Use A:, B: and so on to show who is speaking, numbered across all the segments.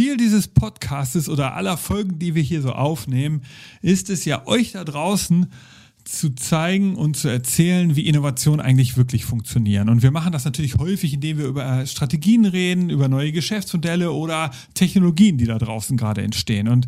A: Ziel dieses Podcastes oder aller Folgen, die wir hier so aufnehmen, ist es ja euch da draußen zu zeigen und zu erzählen, wie Innovationen eigentlich wirklich funktionieren. Und wir machen das natürlich häufig, indem wir über Strategien reden, über neue Geschäftsmodelle oder Technologien, die da draußen gerade entstehen. Und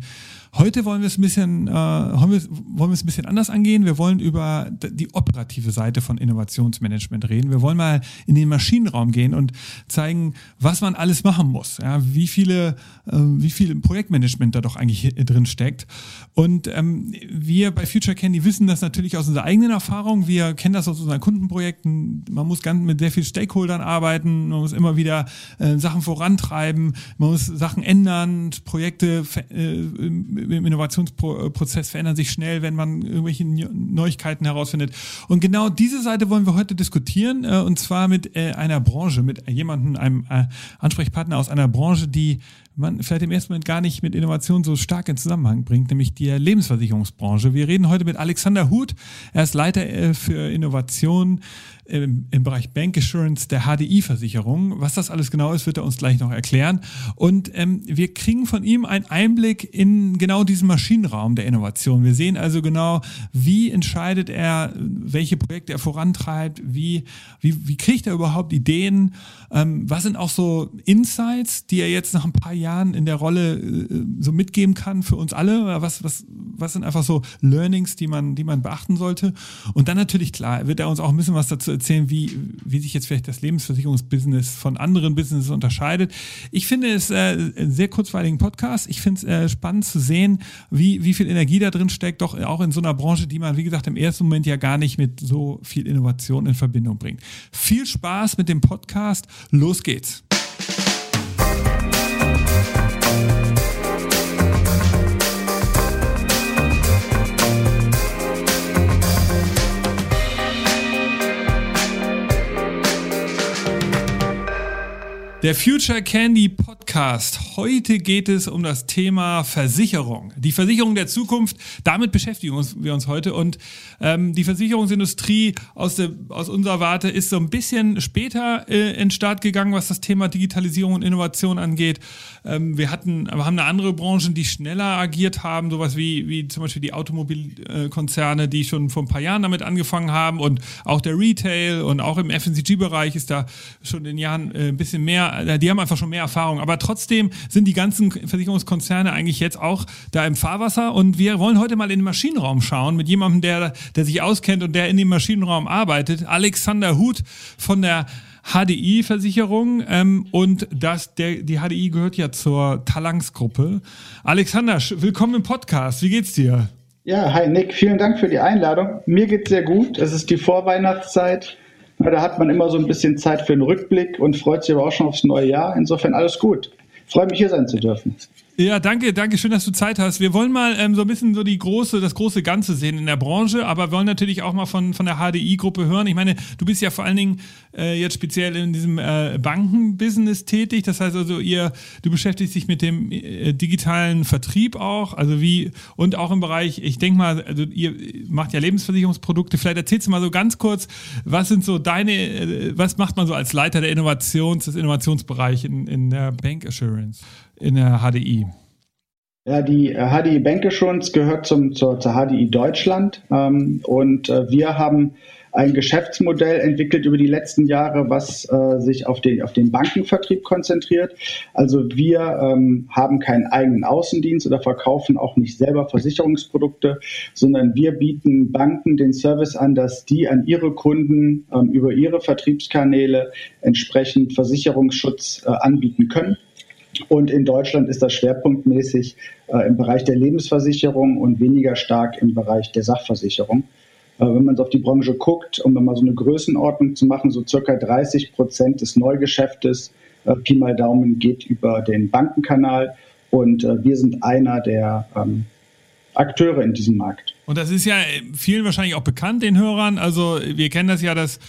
A: Heute wollen wir es ein bisschen, äh, wollen wir, wollen wir es ein bisschen anders angehen. Wir wollen über die operative Seite von Innovationsmanagement reden. Wir wollen mal in den Maschinenraum gehen und zeigen, was man alles machen muss. Ja, wie viele, äh, wie viel Projektmanagement da doch eigentlich drin steckt. Und ähm, wir bei Future Candy wissen das natürlich aus unserer eigenen Erfahrung. Wir kennen das aus unseren Kundenprojekten. Man muss ganz mit sehr vielen Stakeholdern arbeiten. Man muss immer wieder äh, Sachen vorantreiben. Man muss Sachen ändern, Projekte äh, im Innovationsprozess verändern sich schnell, wenn man irgendwelche Neuigkeiten herausfindet. Und genau diese Seite wollen wir heute diskutieren, äh, und zwar mit äh, einer Branche, mit jemandem, einem äh, Ansprechpartner aus einer Branche, die man vielleicht im ersten Moment gar nicht mit Innovation so stark in Zusammenhang bringt, nämlich die Lebensversicherungsbranche. Wir reden heute mit Alexander Huth. Er ist Leiter für Innovation im, im Bereich Bank Assurance der HDI-Versicherung. Was das alles genau ist, wird er uns gleich noch erklären. Und ähm, wir kriegen von ihm einen Einblick in genau diesen Maschinenraum der Innovation. Wir sehen also genau, wie entscheidet er, welche Projekte er vorantreibt, wie, wie, wie kriegt er überhaupt Ideen, ähm, was sind auch so Insights, die er jetzt nach ein paar Jahren in der Rolle äh, so mitgeben kann für uns alle. Was, was, was sind einfach so Learnings, die man, die man beachten sollte? Und dann natürlich klar, wird er uns auch ein bisschen was dazu erzählen, wie, wie sich jetzt vielleicht das Lebensversicherungsbusiness von anderen Businesses unterscheidet. Ich finde es äh, einen sehr kurzweiligen Podcast. Ich finde es äh, spannend zu sehen, wie, wie viel Energie da drin steckt, doch auch in so einer Branche, die man, wie gesagt, im ersten Moment ja gar nicht mit so viel Innovation in Verbindung bringt. Viel Spaß mit dem Podcast. Los geht's. Der Future Candy Podcast. Heute geht es um das Thema Versicherung. Die Versicherung der Zukunft. Damit beschäftigen wir uns heute. Und ähm, die Versicherungsindustrie aus, der, aus unserer Warte ist so ein bisschen später äh, in Start gegangen, was das Thema Digitalisierung und Innovation angeht. Ähm, wir hatten, wir haben eine andere Branche, die schneller agiert haben, sowas wie, wie zum Beispiel die Automobilkonzerne, die schon vor ein paar Jahren damit angefangen haben und auch der Retail und auch im FMCG-Bereich ist da schon in Jahren äh, ein bisschen mehr äh, die haben einfach schon mehr Erfahrung. Aber trotzdem sind die ganzen Versicherungskonzerne eigentlich jetzt auch da im Fahrwasser. Und wir wollen heute mal in den Maschinenraum schauen mit jemandem, der, der sich auskennt und der in dem Maschinenraum arbeitet. Alexander Huth von der HDI-Versicherung ähm, und das, der, die HDI gehört ja zur Talangs-Gruppe. Alexander, willkommen im Podcast. Wie geht's dir?
B: Ja, hi Nick, vielen Dank für die Einladung. Mir geht's sehr gut. Es ist die Vorweihnachtszeit. Da hat man immer so ein bisschen Zeit für einen Rückblick und freut sich aber auch schon aufs neue Jahr. Insofern alles gut. Freue mich hier sein zu dürfen.
A: Ja, danke, danke, schön, dass du Zeit hast. Wir wollen mal ähm, so ein bisschen so die große, das große Ganze sehen in der Branche, aber wollen natürlich auch mal von, von der HDI-Gruppe hören. Ich meine, du bist ja vor allen Dingen äh, jetzt speziell in diesem äh, Bankenbusiness tätig. Das heißt also, ihr, du beschäftigst dich mit dem äh, digitalen Vertrieb auch, also wie, und auch im Bereich, ich denke mal, also ihr macht ja Lebensversicherungsprodukte. Vielleicht erzählst du mal so ganz kurz, was sind so deine, äh, was macht man so als Leiter der Innovations, des Innovationsbereichs in, in der Bank Assurance? In der HDI?
B: Ja, die HDI äh, Bank Assurance gehört zum, zur, zur HDI Deutschland ähm, und äh, wir haben ein Geschäftsmodell entwickelt über die letzten Jahre, was äh, sich auf den, auf den Bankenvertrieb konzentriert. Also wir ähm, haben keinen eigenen Außendienst oder verkaufen auch nicht selber Versicherungsprodukte, sondern wir bieten Banken den Service an, dass die an ihre Kunden ähm, über ihre Vertriebskanäle entsprechend Versicherungsschutz äh, anbieten können. Und in Deutschland ist das schwerpunktmäßig äh, im Bereich der Lebensversicherung und weniger stark im Bereich der Sachversicherung. Äh, wenn man auf die Branche guckt, um mal so eine Größenordnung zu machen, so circa 30 Prozent des Neugeschäftes, äh, Pi mal Daumen, geht über den Bankenkanal. Und äh, wir sind einer der ähm, Akteure in diesem Markt.
A: Und das ist ja vielen wahrscheinlich auch bekannt, den Hörern. Also wir kennen das ja, dass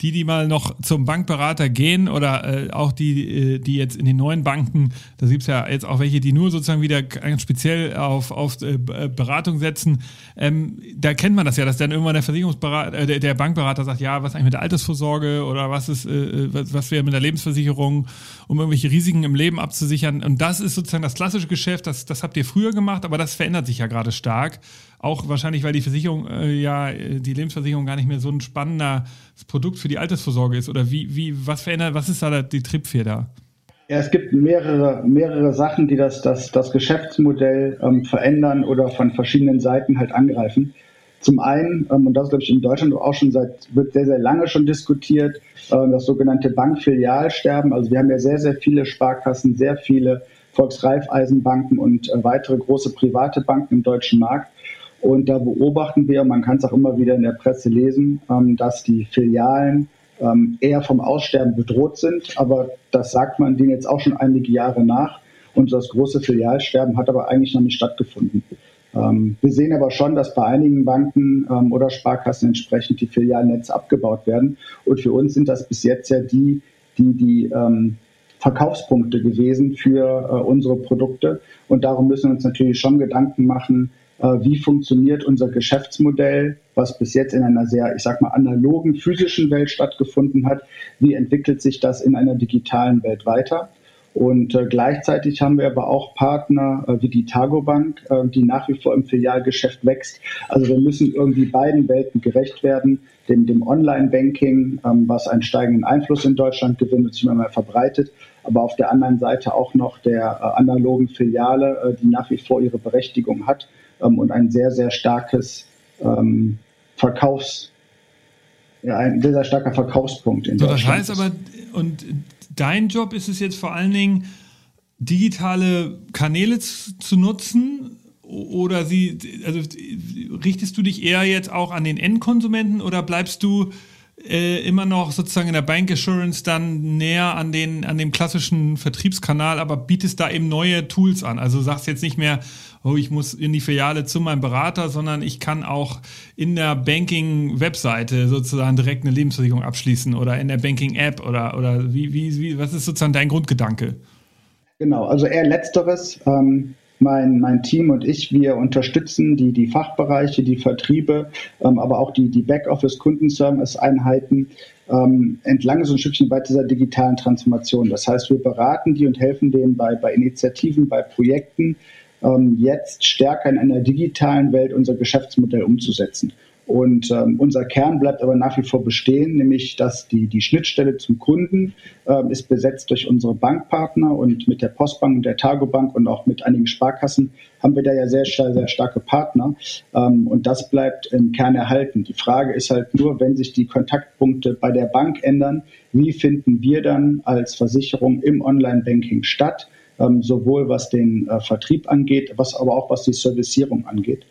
A: die, die mal noch zum Bankberater gehen oder äh, auch die, äh, die jetzt in den neuen Banken, da gibt's ja jetzt auch welche, die nur sozusagen wieder ganz speziell auf, auf äh, äh, Beratung setzen. Ähm, da kennt man das ja, dass dann irgendwann der Versicherungsberater, äh, der, der Bankberater sagt, ja, was eigentlich mit der Altersvorsorge oder was ist, äh, was, was wäre mit der Lebensversicherung, um irgendwelche Risiken im Leben abzusichern. Und das ist sozusagen das klassische Geschäft, das, das habt ihr früher gemacht, aber das verändert sich ja gerade stark. Auch wahrscheinlich, weil die Versicherung äh, ja, die Lebensversicherung gar nicht mehr so ein spannender Produkt für die Altersvorsorge ist. Oder wie, wie, was verändert, was ist da die Triebfeder?
B: Ja, es gibt mehrere, mehrere Sachen, die das, das, das Geschäftsmodell ähm, verändern oder von verschiedenen Seiten halt angreifen. Zum einen, ähm, und das glaube ich in Deutschland auch schon seit, wird sehr, sehr lange schon diskutiert, äh, das sogenannte Bankfilialsterben. Also wir haben ja sehr, sehr viele Sparkassen, sehr viele Volksreifeisenbanken und äh, weitere große private Banken im deutschen Markt. Und da beobachten wir, man kann es auch immer wieder in der Presse lesen, ähm, dass die Filialen ähm, eher vom Aussterben bedroht sind. Aber das sagt man denen jetzt auch schon einige Jahre nach. Und das große Filialsterben hat aber eigentlich noch nicht stattgefunden. Ähm, wir sehen aber schon, dass bei einigen Banken oder Sparkassen entsprechend die Filialnetze abgebaut werden. Und für uns sind das bis jetzt ja die, die die Verkaufspunkte gewesen für äh, unsere Produkte. Und darum müssen wir uns natürlich schon Gedanken machen, wie funktioniert unser Geschäftsmodell, was bis jetzt in einer sehr, ich sag mal, analogen physischen Welt stattgefunden hat. Wie entwickelt sich das in einer digitalen Welt weiter? Und äh, gleichzeitig haben wir aber auch Partner äh, wie die Targobank, äh, die nach wie vor im Filialgeschäft wächst. Also wir müssen irgendwie beiden Welten gerecht werden, dem, dem Online-Banking, ähm, was einen steigenden Einfluss in Deutschland gewinnt und sich immer mehr verbreitet, aber auf der anderen Seite auch noch der äh, analogen Filiale, äh, die nach wie vor ihre Berechtigung hat und ein sehr, sehr starkes ähm, Verkaufs, ja, ein sehr, sehr starker Verkaufspunkt in
A: so. Das heißt aber, und dein Job ist es jetzt vor allen Dingen, digitale Kanäle zu, zu nutzen oder sie, also richtest du dich eher jetzt auch an den Endkonsumenten oder bleibst du äh, immer noch sozusagen in der Bank Assurance dann näher an den an dem klassischen Vertriebskanal, aber bietest da eben neue Tools an. Also sagst jetzt nicht mehr, oh, ich muss in die Filiale zu meinem Berater, sondern ich kann auch in der Banking-Webseite sozusagen direkt eine Lebensversicherung abschließen oder in der Banking-App oder, oder wie, wie, wie, was ist sozusagen dein Grundgedanke?
B: Genau, also eher letzteres. Ähm, mein, mein Team und ich, wir unterstützen die, die Fachbereiche, die Vertriebe, ähm, aber auch die, die Backoffice-Kundenservice-Einheiten ähm, entlang so ein Stückchen bei dieser digitalen Transformation. Das heißt, wir beraten die und helfen denen bei, bei Initiativen, bei Projekten, ähm, jetzt stärker in einer digitalen Welt unser Geschäftsmodell umzusetzen. Und ähm, unser Kern bleibt aber nach wie vor bestehen, nämlich dass die, die Schnittstelle zum Kunden ähm, ist besetzt durch unsere Bankpartner und mit der Postbank und der Targobank und auch mit einigen Sparkassen haben wir da ja sehr, sehr starke Partner. Ähm, und das bleibt im Kern erhalten. Die Frage ist halt nur, wenn sich die Kontaktpunkte bei der Bank ändern, wie finden wir dann als Versicherung im Online-Banking statt? Ähm, sowohl was den äh, Vertrieb angeht, was aber auch was die Servicierung angeht.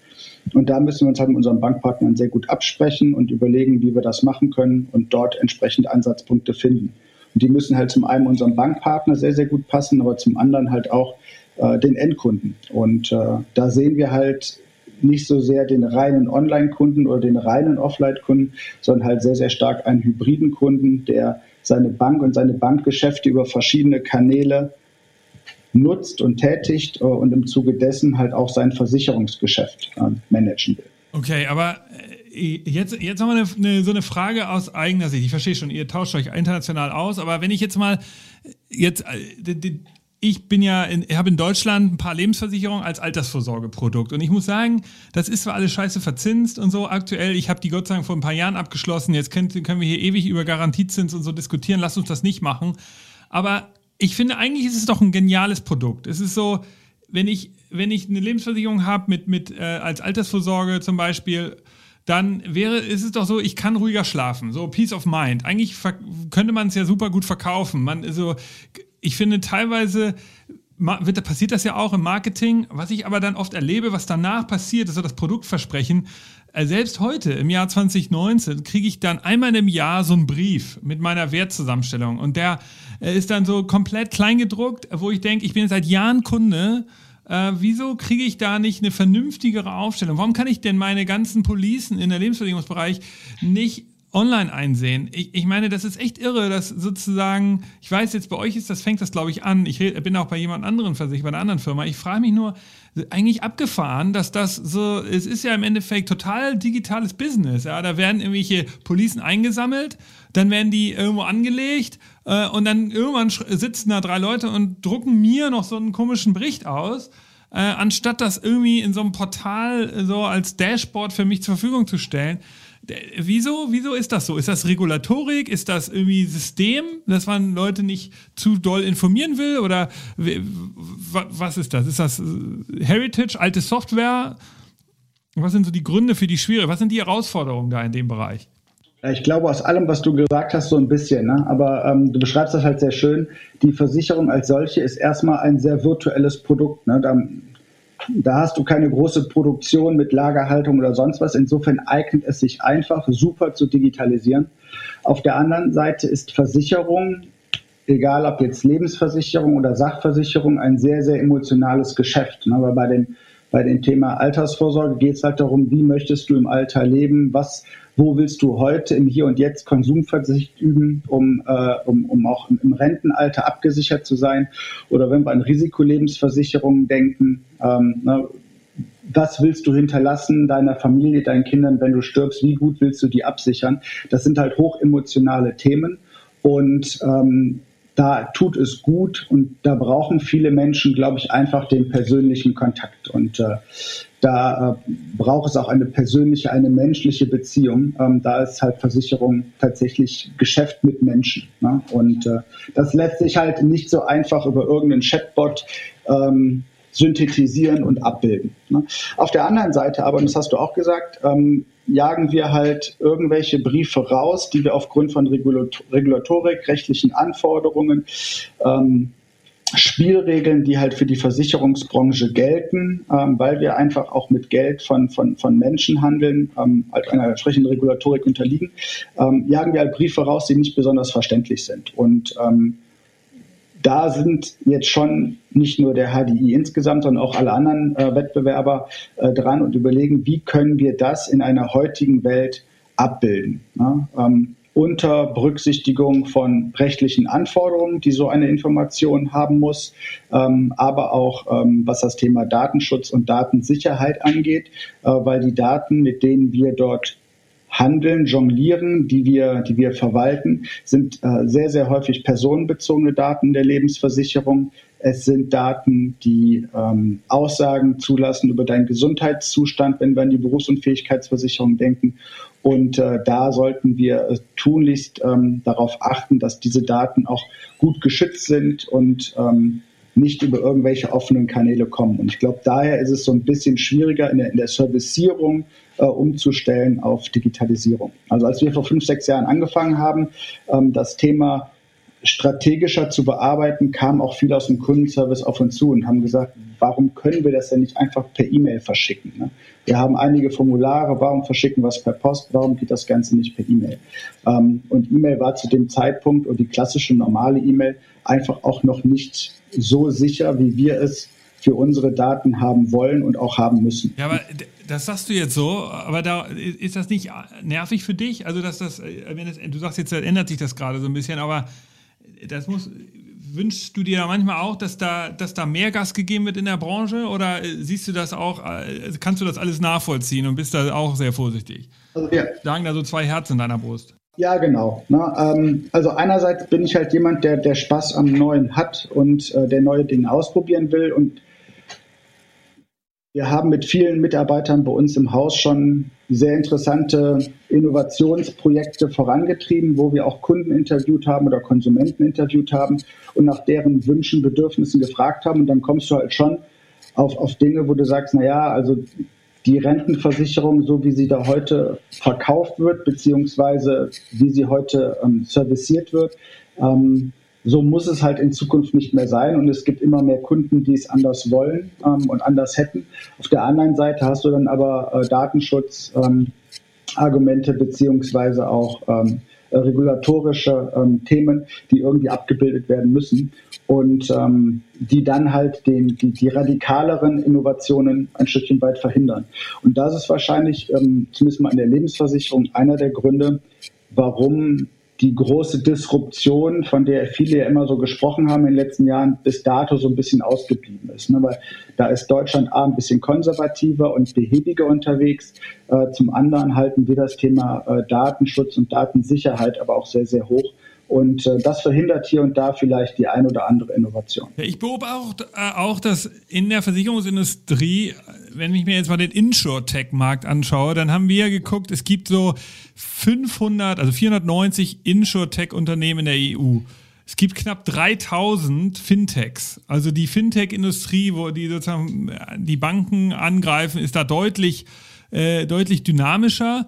B: Und da müssen wir uns halt mit unseren Bankpartnern sehr gut absprechen und überlegen, wie wir das machen können und dort entsprechend Ansatzpunkte finden. Und die müssen halt zum einen unserem Bankpartner sehr, sehr gut passen, aber zum anderen halt auch äh, den Endkunden. Und äh, da sehen wir halt nicht so sehr den reinen Online-Kunden oder den reinen Offline-Kunden, sondern halt sehr, sehr stark einen hybriden Kunden, der seine Bank und seine Bankgeschäfte über verschiedene Kanäle nutzt und tätigt äh, und im Zuge dessen halt auch sein Versicherungsgeschäft äh, managen will.
A: Okay, aber äh, jetzt, jetzt haben wir eine, eine, so eine Frage aus eigener Sicht. Ich verstehe schon, ihr tauscht euch international aus, aber wenn ich jetzt mal jetzt ich bin ja, in, habe in Deutschland ein paar Lebensversicherungen als Altersvorsorgeprodukt. Und ich muss sagen, das ist zwar alles scheiße verzinst und so aktuell. Ich habe die Gott sei Dank vor ein paar Jahren abgeschlossen. Jetzt können, können wir hier ewig über Garantiezins und so diskutieren. Lass uns das nicht machen. Aber ich finde, eigentlich ist es doch ein geniales Produkt. Es ist so, wenn ich, wenn ich eine Lebensversicherung habe mit, mit äh, als Altersvorsorge zum Beispiel, dann wäre, ist es doch so, ich kann ruhiger schlafen. So Peace of Mind. Eigentlich könnte man es ja super gut verkaufen. Man, also, ich finde teilweise wird, passiert das ja auch im Marketing. Was ich aber dann oft erlebe, was danach passiert, ist so das Produktversprechen. Äh, selbst heute, im Jahr 2019, kriege ich dann einmal im Jahr so einen Brief mit meiner Wertzusammenstellung. Und der ist dann so komplett kleingedruckt, wo ich denke, ich bin seit Jahren Kunde. Äh, wieso kriege ich da nicht eine vernünftigere Aufstellung? Warum kann ich denn meine ganzen Policen in der Lebensversicherungsbereich nicht online einsehen. Ich, ich meine, das ist echt irre, dass sozusagen, ich weiß jetzt, bei euch ist das, fängt das, glaube ich, an. Ich bin auch bei jemand anderen versichert, bei einer anderen Firma. Ich frage mich nur, eigentlich abgefahren, dass das so, es ist ja im Endeffekt total digitales Business. Ja, da werden irgendwelche Policen eingesammelt, dann werden die irgendwo angelegt äh, und dann irgendwann sitzen da drei Leute und drucken mir noch so einen komischen Bericht aus. Äh, anstatt das irgendwie in so einem Portal so als Dashboard für mich zur Verfügung zu stellen. Wieso, wieso ist das so? Ist das Regulatorik? Ist das irgendwie System, dass man Leute nicht zu doll informieren will? Oder was ist das? Ist das äh, Heritage, alte Software? Was sind so die Gründe für die Schwierigkeiten? Was sind die Herausforderungen da in dem Bereich?
B: Ich glaube, aus allem, was du gesagt hast, so ein bisschen. Ne? Aber ähm, du beschreibst das halt sehr schön. Die Versicherung als solche ist erstmal ein sehr virtuelles Produkt. Ne? Da da hast du keine große Produktion mit Lagerhaltung oder sonst was. Insofern eignet es sich einfach super zu digitalisieren. Auf der anderen Seite ist Versicherung, egal ob jetzt Lebensversicherung oder Sachversicherung, ein sehr, sehr emotionales Geschäft. Aber bei dem, bei dem Thema Altersvorsorge geht es halt darum, wie möchtest du im Alter leben, was, wo willst du heute im Hier und Jetzt Konsumverzicht üben, um, äh, um, um auch im, Rentenalter abgesichert zu sein. Oder wenn wir an Risikolebensversicherungen denken, ähm, ne, was willst du hinterlassen deiner Familie, deinen Kindern, wenn du stirbst? Wie gut willst du die absichern? Das sind halt hochemotionale Themen. Und ähm, da tut es gut und da brauchen viele Menschen, glaube ich, einfach den persönlichen Kontakt. Und äh, da äh, braucht es auch eine persönliche, eine menschliche Beziehung. Ähm, da ist halt Versicherung tatsächlich Geschäft mit Menschen. Ne? Und äh, das lässt sich halt nicht so einfach über irgendeinen Chatbot ähm, synthetisieren und abbilden. Ne? Auf der anderen Seite aber, und das hast du auch gesagt, ähm, jagen wir halt irgendwelche Briefe raus, die wir aufgrund von Regulatorik, rechtlichen Anforderungen ähm, Spielregeln, die halt für die Versicherungsbranche gelten, ähm, weil wir einfach auch mit Geld von, von, von Menschen handeln, ähm, halt einer entsprechenden Regulatorik unterliegen, ähm, jagen wir halt Briefe raus, die nicht besonders verständlich sind. Und ähm, da sind jetzt schon nicht nur der HDI insgesamt, sondern auch alle anderen äh, Wettbewerber äh, dran und überlegen, wie können wir das in einer heutigen Welt abbilden. Ne? Ähm, unter Berücksichtigung von rechtlichen Anforderungen, die so eine Information haben muss, ähm, aber auch ähm, was das Thema Datenschutz und Datensicherheit angeht, äh, weil die Daten, mit denen wir dort handeln, jonglieren, die wir, die wir verwalten, sind äh, sehr, sehr häufig personenbezogene Daten der Lebensversicherung. Es sind Daten, die ähm, Aussagen zulassen über deinen Gesundheitszustand, wenn wir an die Berufsunfähigkeitsversicherung denken. Und äh, da sollten wir äh, tunlichst ähm, darauf achten, dass diese Daten auch gut geschützt sind und ähm, nicht über irgendwelche offenen Kanäle kommen. Und ich glaube, daher ist es so ein bisschen schwieriger in der, in der Servicierung äh, umzustellen auf Digitalisierung. Also als wir vor fünf, sechs Jahren angefangen haben, ähm, das Thema strategischer zu bearbeiten, kamen auch viele aus dem Kundenservice auf uns zu und haben gesagt, warum können wir das denn nicht einfach per E-Mail verschicken? Ne? Wir haben einige Formulare, warum verschicken wir es per Post, warum geht das Ganze nicht per E-Mail? Ähm, und E-Mail war zu dem Zeitpunkt und die klassische normale E-Mail einfach auch noch nicht so sicher, wie wir es für unsere Daten haben wollen und auch haben müssen.
A: Ja, aber das sagst du jetzt so, aber da ist das nicht nervig für dich? Also, dass das, wenn das, du sagst jetzt, ändert sich das gerade so ein bisschen, aber das muss, wünschst du dir manchmal auch, dass da, dass da mehr Gas gegeben wird in der Branche oder siehst du das auch, äh, kannst du das alles nachvollziehen und bist da auch sehr vorsichtig? Also, ja. Sagen da so zwei Herzen in deiner Brust.
B: Ja, genau. Ne? Ähm, also einerseits bin ich halt jemand, der, der Spaß am Neuen hat und äh, der neue Dinge ausprobieren will und wir haben mit vielen Mitarbeitern bei uns im Haus schon sehr interessante Innovationsprojekte vorangetrieben, wo wir auch Kunden interviewt haben oder Konsumenten interviewt haben und nach deren Wünschen, Bedürfnissen gefragt haben. Und dann kommst du halt schon auf, auf Dinge, wo du sagst, na ja, also die Rentenversicherung, so wie sie da heute verkauft wird, beziehungsweise wie sie heute ähm, serviciert wird, ähm, so muss es halt in Zukunft nicht mehr sein und es gibt immer mehr Kunden, die es anders wollen ähm, und anders hätten. Auf der anderen Seite hast du dann aber äh, Datenschutzargumente ähm, beziehungsweise auch ähm, regulatorische ähm, Themen, die irgendwie abgebildet werden müssen und ähm, die dann halt den, die, die radikaleren Innovationen ein Stückchen weit verhindern. Und das ist wahrscheinlich, ähm, zumindest mal in der Lebensversicherung, einer der Gründe, warum die große Disruption, von der viele ja immer so gesprochen haben in den letzten Jahren, bis dato so ein bisschen ausgeblieben ist. Ne? Weil da ist Deutschland A ein bisschen konservativer und behäbiger unterwegs. Äh, zum anderen halten wir das Thema äh, Datenschutz und Datensicherheit aber auch sehr, sehr hoch. Und äh, das verhindert hier und da vielleicht die ein oder andere Innovation.
A: Ja, ich beobachte äh, auch, dass in der Versicherungsindustrie, wenn ich mir jetzt mal den Insure-Tech-Markt anschaue, dann haben wir geguckt, es gibt so 500, also 490 Insure-Tech-Unternehmen in der EU. Es gibt knapp 3000 Fintechs. Also die Fintech-Industrie, wo die sozusagen die Banken angreifen, ist da deutlich, äh, deutlich dynamischer.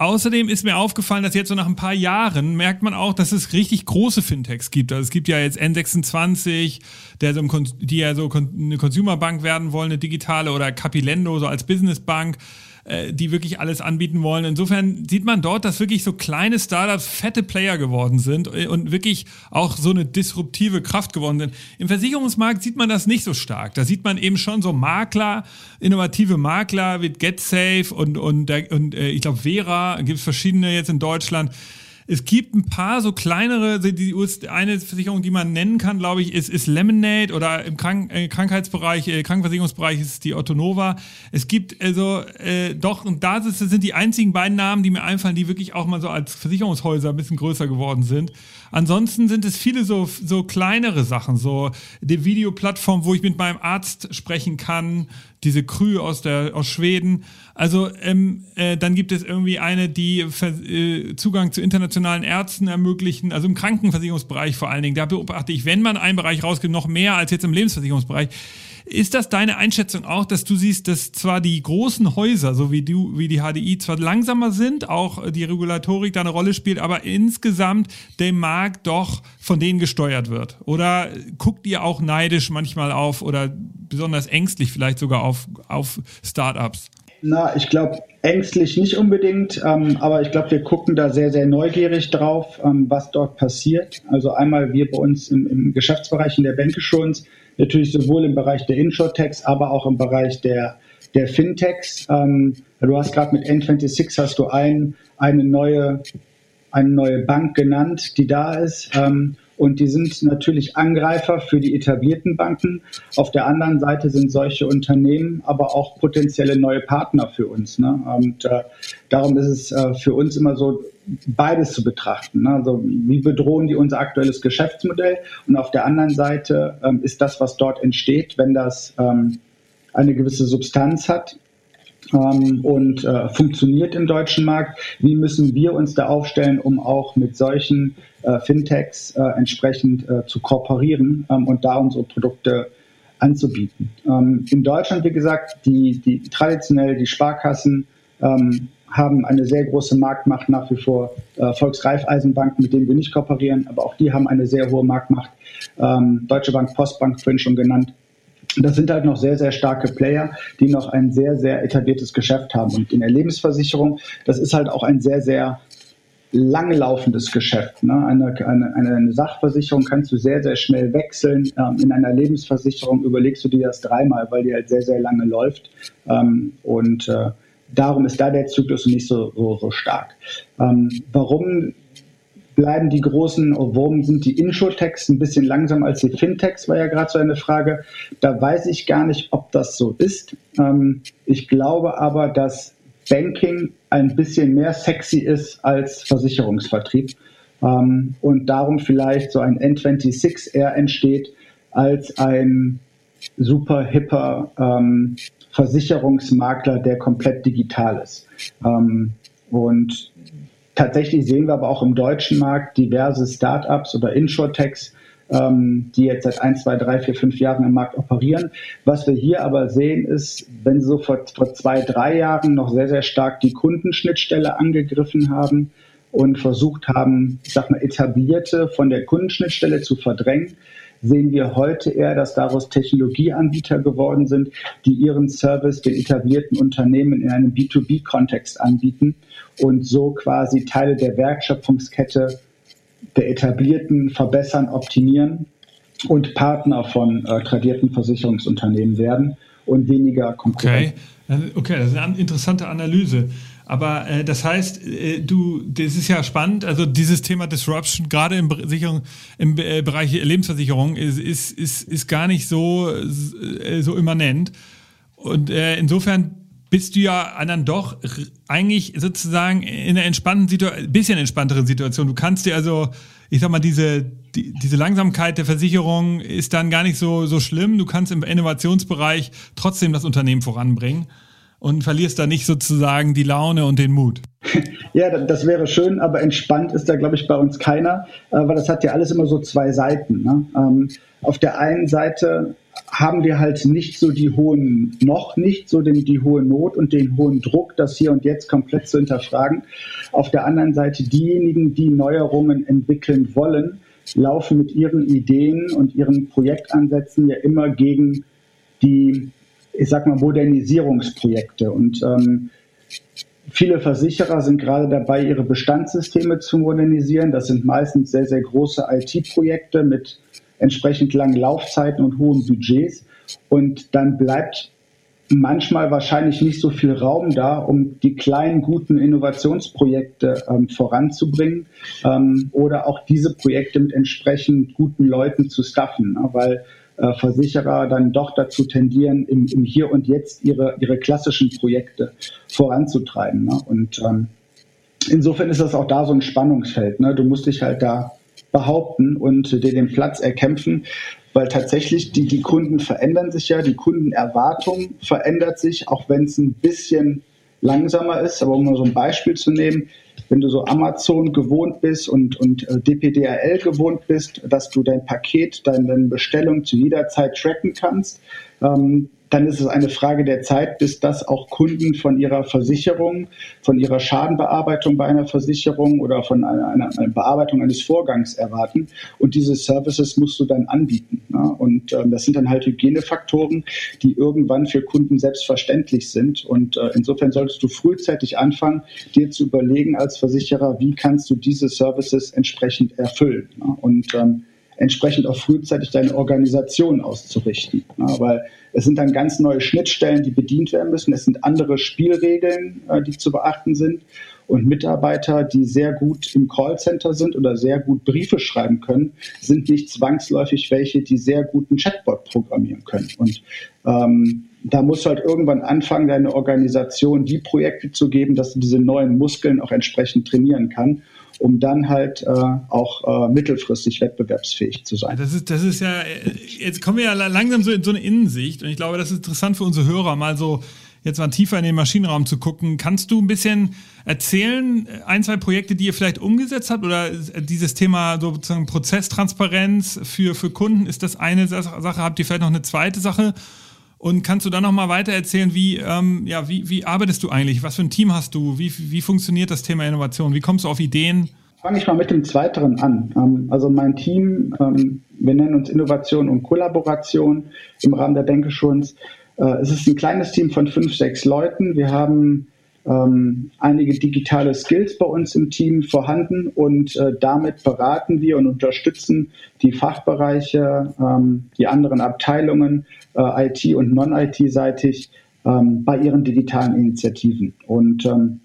A: Außerdem ist mir aufgefallen, dass jetzt so nach ein paar Jahren merkt man auch, dass es richtig große Fintechs gibt. Also es gibt ja jetzt N26, der so die ja so eine Consumerbank werden wollen, eine digitale oder Capilendo so als Businessbank. Äh, die wirklich alles anbieten wollen. Insofern sieht man dort, dass wirklich so kleine Startups fette Player geworden sind äh, und wirklich auch so eine disruptive Kraft geworden sind. Im Versicherungsmarkt sieht man das nicht so stark. Da sieht man eben schon so Makler, innovative Makler wie GetSafe und, und, und äh, ich glaube Vera, gibt es verschiedene jetzt in Deutschland es gibt ein paar so kleinere, die eine Versicherung, die man nennen kann, glaube ich, ist, ist Lemonade oder im Krank äh, Krankheitsbereich, äh, Krankenversicherungsbereich ist die Ottonova. Es gibt also äh, doch, und da sind die einzigen beiden Namen, die mir einfallen, die wirklich auch mal so als Versicherungshäuser ein bisschen größer geworden sind. Ansonsten sind es viele so, so kleinere Sachen, so die Videoplattform, wo ich mit meinem Arzt sprechen kann, diese Krü aus, der, aus Schweden. Also ähm, äh, dann gibt es irgendwie eine, die äh, Zugang zu internationalen Ärzten ermöglichen, also im Krankenversicherungsbereich vor allen Dingen. Da beobachte ich, wenn man einen Bereich rausgibt, noch mehr als jetzt im Lebensversicherungsbereich. Ist das deine Einschätzung auch, dass du siehst, dass zwar die großen Häuser, so wie du, wie die HDI, zwar langsamer sind, auch die Regulatorik da eine Rolle spielt, aber insgesamt der Markt doch von denen gesteuert wird? Oder guckt ihr auch neidisch manchmal auf oder besonders ängstlich vielleicht sogar auf, auf Startups?
B: Na, ich glaube, ängstlich nicht unbedingt, ähm, aber ich glaube, wir gucken da sehr, sehr neugierig drauf, ähm, was dort passiert. Also einmal wir bei uns im, im Geschäftsbereich in der Bankassurance natürlich sowohl im Bereich der Insurtechs, aber auch im Bereich der, der Fintechs. Ähm, du hast gerade mit N26 hast du ein, eine, neue, eine neue Bank genannt, die da ist. Ähm, und die sind natürlich Angreifer für die etablierten Banken. Auf der anderen Seite sind solche Unternehmen aber auch potenzielle neue Partner für uns. Ne? Und äh, darum ist es äh, für uns immer so, beides zu betrachten. Ne? Also wie bedrohen die unser aktuelles Geschäftsmodell? Und auf der anderen Seite ähm, ist das, was dort entsteht, wenn das ähm, eine gewisse Substanz hat, ähm, und äh, funktioniert im deutschen Markt. Wie müssen wir uns da aufstellen, um auch mit solchen Fintechs äh, entsprechend äh, zu kooperieren ähm, und da unsere Produkte anzubieten? Ähm, in Deutschland, wie gesagt, die, die traditionell die Sparkassen ähm, haben eine sehr große Marktmacht nach wie vor. Äh, Volksreifeisenbanken, mit denen wir nicht kooperieren, aber auch die haben eine sehr hohe Marktmacht. Ähm, Deutsche Bank, Postbank, vorhin schon genannt das sind halt noch sehr, sehr starke Player, die noch ein sehr, sehr etabliertes Geschäft haben. Und in der Lebensversicherung, das ist halt auch ein sehr, sehr langlaufendes Geschäft. Ne? Eine, eine, eine Sachversicherung kannst du sehr, sehr schnell wechseln. Ähm, in einer Lebensversicherung überlegst du dir das dreimal, weil die halt sehr, sehr lange läuft. Ähm, und äh, darum ist da der Zyklus nicht so, so, so stark. Ähm, warum bleiben die großen, warum sind die Insurtechs ein bisschen langsamer als die Fintechs, war ja gerade so eine Frage. Da weiß ich gar nicht, ob das so ist. Ähm, ich glaube aber, dass Banking ein bisschen mehr sexy ist als Versicherungsvertrieb ähm, und darum vielleicht so ein N26 eher entsteht als ein super hipper ähm, Versicherungsmakler, der komplett digital ist. Ähm, und Tatsächlich sehen wir aber auch im deutschen Markt diverse Startups oder Insurtechs, ähm, die jetzt seit ein, zwei, drei, vier, fünf Jahren im Markt operieren. Was wir hier aber sehen, ist, wenn so vor, vor zwei, drei Jahren noch sehr, sehr stark die Kundenschnittstelle angegriffen haben und versucht haben, ich sag mal, etablierte von der Kundenschnittstelle zu verdrängen, sehen wir heute eher, dass daraus Technologieanbieter geworden sind, die ihren Service den etablierten Unternehmen in einem B2B-Kontext anbieten und so quasi Teile der Wertschöpfungskette der etablierten verbessern, optimieren und Partner von äh, tradierten Versicherungsunternehmen werden und weniger
A: Konkurrenten. Okay. okay, das ist eine interessante Analyse. Aber äh, das heißt, äh, du, das ist ja spannend. Also dieses Thema Disruption, gerade im, Sicherung, im äh, Bereich Lebensversicherung, ist, ist, ist, ist gar nicht so, äh, so immanent. Und äh, insofern bist du ja dann doch eigentlich sozusagen in einer entspannten Situation, bisschen entspannteren Situation. Du kannst dir also, ich sag mal, diese, die, diese Langsamkeit der Versicherung ist dann gar nicht so, so schlimm. Du kannst im Innovationsbereich trotzdem das Unternehmen voranbringen und verlierst da nicht sozusagen die Laune und den Mut.
B: Ja, das wäre schön, aber entspannt ist da, glaube ich, bei uns keiner, äh, weil das hat ja alles immer so zwei Seiten. Ne? Ähm, auf der einen Seite haben wir halt nicht so die hohen, noch nicht so den, die hohe Not und den hohen Druck, das hier und jetzt komplett zu hinterfragen. Auf der anderen Seite diejenigen, die Neuerungen entwickeln wollen, laufen mit ihren Ideen und ihren Projektansätzen ja immer gegen die, ich sag mal, Modernisierungsprojekte. Und ähm, Viele Versicherer sind gerade dabei, ihre Bestandssysteme zu modernisieren. Das sind meistens sehr, sehr große IT-Projekte mit entsprechend langen Laufzeiten und hohen Budgets. Und dann bleibt manchmal wahrscheinlich nicht so viel Raum da, um die kleinen guten Innovationsprojekte ähm, voranzubringen ähm, oder auch diese Projekte mit entsprechend guten Leuten zu staffen, ne? weil äh, Versicherer dann doch dazu tendieren, im, im, Hier und Jetzt ihre, ihre klassischen Projekte voranzutreiben. Ne? Und ähm, insofern ist das auch da so ein Spannungsfeld. Ne? Du musst dich halt da behaupten und dir den Platz erkämpfen, weil tatsächlich die, die Kunden verändern sich ja, die Kundenerwartung verändert sich, auch wenn es ein bisschen langsamer ist. Aber um mal so ein Beispiel zu nehmen, wenn du so Amazon gewohnt bist und, und äh, DPDRL gewohnt bist, dass du dein Paket, deine Bestellung zu jeder Zeit tracken kannst, ähm, dann ist es eine Frage der Zeit, bis das auch Kunden von ihrer Versicherung, von ihrer Schadenbearbeitung bei einer Versicherung oder von einer, einer, einer Bearbeitung eines Vorgangs erwarten. Und diese Services musst du dann anbieten. Ne? Und ähm, das sind dann halt Hygienefaktoren, die irgendwann für Kunden selbstverständlich sind. Und äh, insofern solltest du frühzeitig anfangen, dir zu überlegen als Versicherer, wie kannst du diese Services entsprechend erfüllen. Ne? Und ähm, entsprechend auch frühzeitig deine Organisation auszurichten. Ja, weil es sind dann ganz neue Schnittstellen, die bedient werden müssen. Es sind andere Spielregeln, äh, die zu beachten sind. Und Mitarbeiter, die sehr gut im Callcenter sind oder sehr gut Briefe schreiben können, sind nicht zwangsläufig welche, die sehr guten Chatbot programmieren können. Und ähm, da du halt irgendwann anfangen, deine Organisation die Projekte zu geben, dass du diese neuen Muskeln auch entsprechend trainieren kann um dann halt äh, auch äh, mittelfristig wettbewerbsfähig zu sein.
A: Das ist, das ist ja, äh, jetzt kommen wir ja langsam so in so eine Innensicht und ich glaube, das ist interessant für unsere Hörer, mal so jetzt mal tiefer in den Maschinenraum zu gucken. Kannst du ein bisschen erzählen, ein, zwei Projekte, die ihr vielleicht umgesetzt habt oder dieses Thema sozusagen Prozesstransparenz für, für Kunden, ist das eine Sache? Habt ihr vielleicht noch eine zweite Sache? Und kannst du dann noch mal weiter erzählen, wie, ähm, ja, wie, wie arbeitest du eigentlich? Was für ein Team hast du? Wie, wie funktioniert das Thema Innovation? Wie kommst du auf Ideen?
B: Fange ich mal mit dem Zweiteren an. Ähm, also mein Team, ähm, wir nennen uns Innovation und Kollaboration im Rahmen der Denkeschulz. Äh, es ist ein kleines Team von fünf, sechs Leuten. Wir haben ähm, einige digitale Skills bei uns im Team vorhanden und äh, damit beraten wir und unterstützen die Fachbereiche, ähm, die anderen Abteilungen, äh, IT und Non-IT-seitig ähm, bei ihren digitalen Initiativen. Und ähm,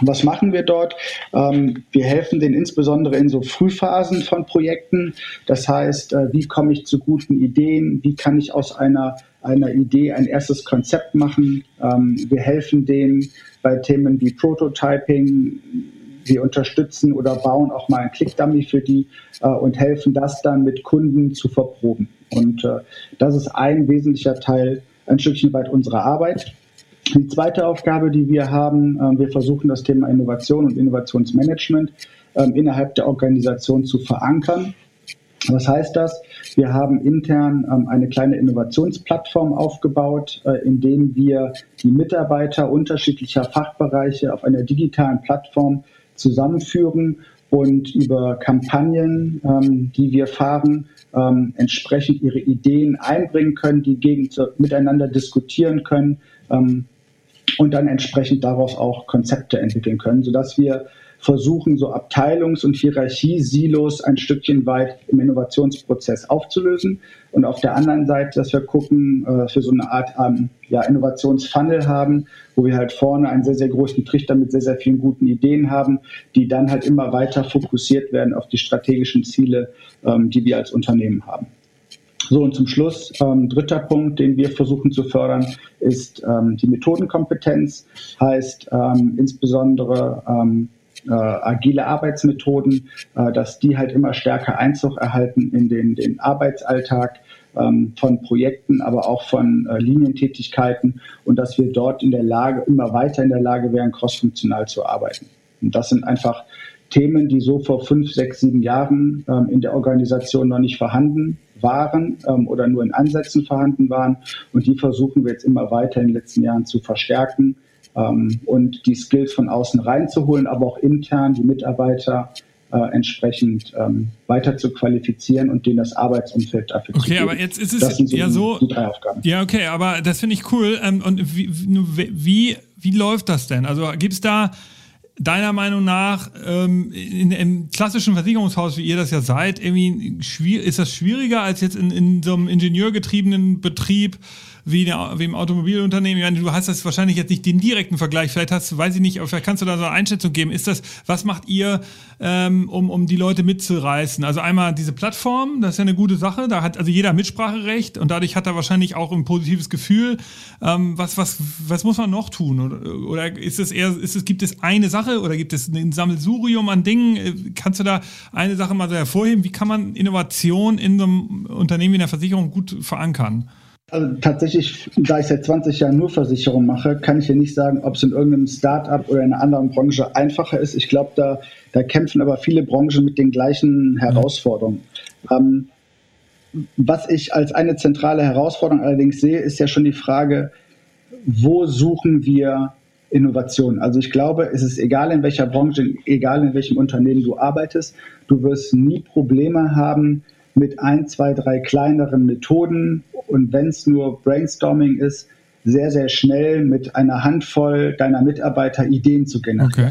B: was machen wir dort? Ähm, wir helfen denen insbesondere in so Frühphasen von Projekten. Das heißt, äh, wie komme ich zu guten Ideen? Wie kann ich aus einer, einer Idee ein erstes Konzept machen? Ähm, wir helfen denen bei Themen wie Prototyping. Wir unterstützen oder bauen auch mal ein Click-Dummy für die äh, und helfen das dann mit Kunden zu verproben. Und äh, das ist ein wesentlicher Teil, ein Stückchen weit unserer Arbeit. Die zweite Aufgabe, die wir haben, äh, wir versuchen das Thema Innovation und Innovationsmanagement äh, innerhalb der Organisation zu verankern. Was heißt das? Wir haben intern ähm, eine kleine Innovationsplattform aufgebaut, äh, in dem wir die Mitarbeiter unterschiedlicher Fachbereiche auf einer digitalen Plattform zusammenführen und über Kampagnen, ähm, die wir fahren, ähm, entsprechend ihre Ideen einbringen können, die gegen, miteinander diskutieren können ähm, und dann entsprechend daraus auch Konzepte entwickeln können, sodass wir versuchen, so Abteilungs- und Hierarchie-Silos ein Stückchen weit im Innovationsprozess aufzulösen. Und auf der anderen Seite, dass wir gucken, äh, für so eine Art ähm, ja, Innovationsfunnel haben, wo wir halt vorne einen sehr, sehr großen Trichter mit sehr, sehr vielen guten Ideen haben, die dann halt immer weiter fokussiert werden auf die strategischen Ziele, ähm, die wir als Unternehmen haben. So, und zum Schluss, ähm, dritter Punkt, den wir versuchen zu fördern, ist ähm, die Methodenkompetenz, heißt ähm, insbesondere ähm, äh, agile Arbeitsmethoden, äh, dass die halt immer stärker Einzug erhalten in den, den Arbeitsalltag ähm, von Projekten, aber auch von äh, Linientätigkeiten und dass wir dort in der Lage, immer weiter in der Lage wären, crossfunktional zu arbeiten. Und das sind einfach Themen, die so vor fünf, sechs, sieben Jahren ähm, in der Organisation noch nicht vorhanden waren ähm, oder nur in Ansätzen vorhanden waren. Und die versuchen wir jetzt immer weiter in den letzten Jahren zu verstärken ähm, und die Skills von außen reinzuholen, aber auch intern die Mitarbeiter äh, entsprechend ähm, weiter zu qualifizieren und denen das Arbeitsumfeld dafür
A: okay, zu geben. Okay, aber jetzt ist es so ja so. Die drei Aufgaben. Ja, okay, aber das finde ich cool. Ähm, und wie, wie, wie läuft das denn? Also gibt es da deiner Meinung nach ähm, in, im klassischen Versicherungshaus, wie ihr das ja seid, irgendwie ist das schwieriger als jetzt in, in so einem ingenieurgetriebenen Betrieb? Wie, der, wie im Automobilunternehmen. Ich meine, du hast das wahrscheinlich jetzt nicht den direkten Vergleich. Vielleicht hast, weiß ich nicht, vielleicht kannst du da so eine Einschätzung geben. Ist das, was macht ihr, ähm, um, um die Leute mitzureißen? Also einmal diese Plattform, das ist ja eine gute Sache. Da hat also jeder Mitspracherecht und dadurch hat er wahrscheinlich auch ein positives Gefühl. Ähm, was, was, was muss man noch tun? Oder, oder ist es eher, ist es, gibt es eine Sache oder gibt es ein Sammelsurium an Dingen? Äh, kannst du da eine Sache mal so hervorheben? Wie kann man Innovation in so einem Unternehmen wie in der Versicherung gut verankern?
B: Also tatsächlich, da ich seit 20 Jahren nur Versicherung mache, kann ich hier nicht sagen, ob es in irgendeinem Start-up oder in einer anderen Branche einfacher ist. Ich glaube, da, da kämpfen aber viele Branchen mit den gleichen Herausforderungen. Ähm, was ich als eine zentrale Herausforderung allerdings sehe, ist ja schon die Frage, wo suchen wir Innovation? Also ich glaube, es ist egal in welcher Branche, egal in welchem Unternehmen du arbeitest, du wirst nie Probleme haben, mit ein, zwei, drei kleineren Methoden und wenn es nur Brainstorming ist, sehr, sehr schnell mit einer Handvoll deiner Mitarbeiter Ideen zu generieren. Okay.